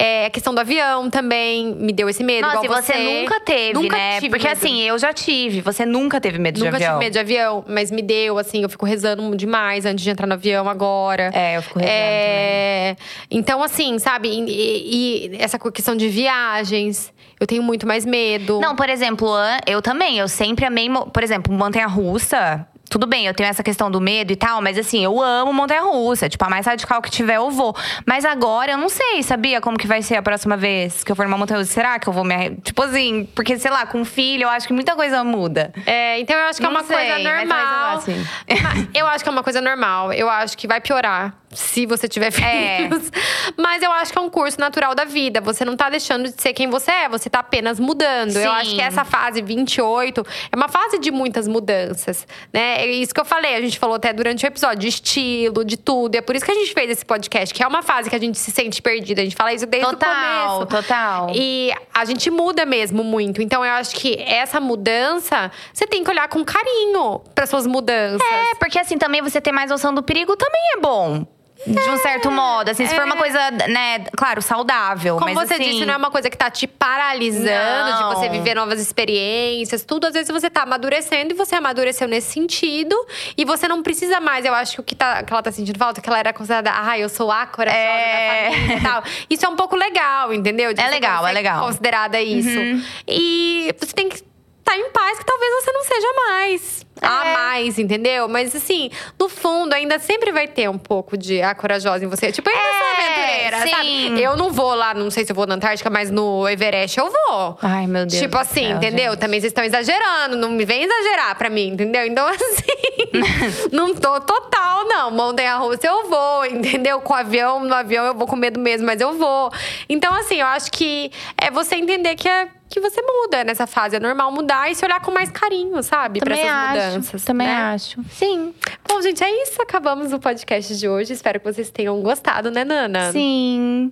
É, a questão do avião também me deu esse medo. Nossa, igual e você, nunca teve, Nunca né? tive Porque medo. assim, eu já tive. Você nunca teve medo Nunca de avião. tive medo de avião, mas me deu, assim, eu fico rezando demais antes de entrar no avião agora. É, eu fico rezando É, Então, assim, sabe, e, e- e essa questão de viagens, eu tenho muito mais medo. Não, por exemplo, eu também. Eu sempre amei. Por exemplo, montanha-russa. Tudo bem, eu tenho essa questão do medo e tal, mas assim, eu amo montanha-russa. Tipo, a mais radical que tiver, eu vou. Mas agora eu não sei, sabia como que vai ser a próxima vez que eu for numa montanha-russa? Será que eu vou me. Tipo assim, porque, sei lá, com filho, eu acho que muita coisa muda. É, então eu acho que é Não uma coisa sei, mas eu normal. vá assim. Mas Eu acho que é uma coisa normal. Eu acho que vai piorar se você tiver É. filhos. Mas eu acho que é um curso natural da vida. Você não tá deixando de ser quem você é, você tá apenas mudando. Eu Sim. acho que essa fase 28 é uma fase de muitas mudanças, né? É isso que eu falei, a gente falou até durante o episódio, de estilo, de tudo. E é por isso que a gente fez esse podcast, que é uma fase que a gente se sente perdida. A gente fala isso desde Total, o começo. total. E a gente muda mesmo muito. Então eu acho que essa mudança, você tem que olhar com carinho para suas mudanças. É, porque assim, também você ter mais noção do perigo também é bom. De um certo modo. Assim, se for uma coisa, né, claro, saudável. Como mas, você assim, disse, não é uma coisa que tá te paralisando Não. de você viver novas experiências, tudo. Às vezes você tá amadurecendo e você amadureceu nesse sentido. E você não precisa mais, eu acho que o que, tá, que ela tá sentindo falta, que ela era considerada, ah, eu sou a corajosa É. da família e tal. Isso é um pouco legal, entendeu? De É legal, é legal. Uhum. considerada isso. E você tem que estar em paz, que talvez você não seja mais. A É. mais, entendeu? Mas assim, no fundo, ainda sempre vai ter um pouco de a corajosa em você. Tipo, eu ainda sou É, aventureira, sim. sabe? Eu não vou lá, não sei se eu vou na Antártica, mas no Everest eu vou. Ai, meu Deus. Tipo assim, céu, entendeu? gente. Também vocês estão exagerando, não me vem exagerar pra mim, entendeu? Então, assim, não tô total, não. Montanha russa eu vou, entendeu? Com o avião, no avião eu vou com medo mesmo, mas eu vou. Então, assim, eu acho que é você entender que é. Que você muda nessa fase. É normal mudar e se olhar com mais carinho, sabe? Também pra essas acho. mudanças. Também né? acho. Sim. Bom, gente, é isso. Acabamos o podcast de hoje. Espero que vocês tenham gostado, né, Nana? Sim.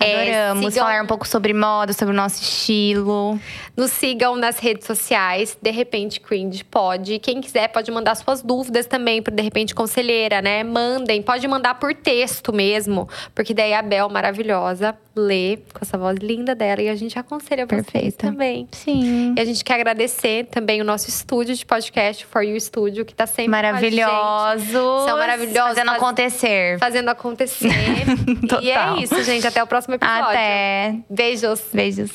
É, Adoramos sigam- falar um pouco sobre moda, sobre o nosso estilo. Nos sigam nas redes sociais, De Repente Cringe pode. Quem quiser pode mandar suas dúvidas também pro De Repente Conselheira, né? Mandem, pode mandar por texto mesmo, porque daí a Bel, maravilhosa, lê com essa voz linda dela e a gente aconselha vocês Perfeita. também. Sim. E a gente quer agradecer também o nosso estúdio de podcast, For You Studio, que tá sempre gente, São maravilhosos. Fazendo faz- acontecer. Fazendo acontecer. e é isso, gente. Até o próximo episódio. Até. Beijos. Beijos.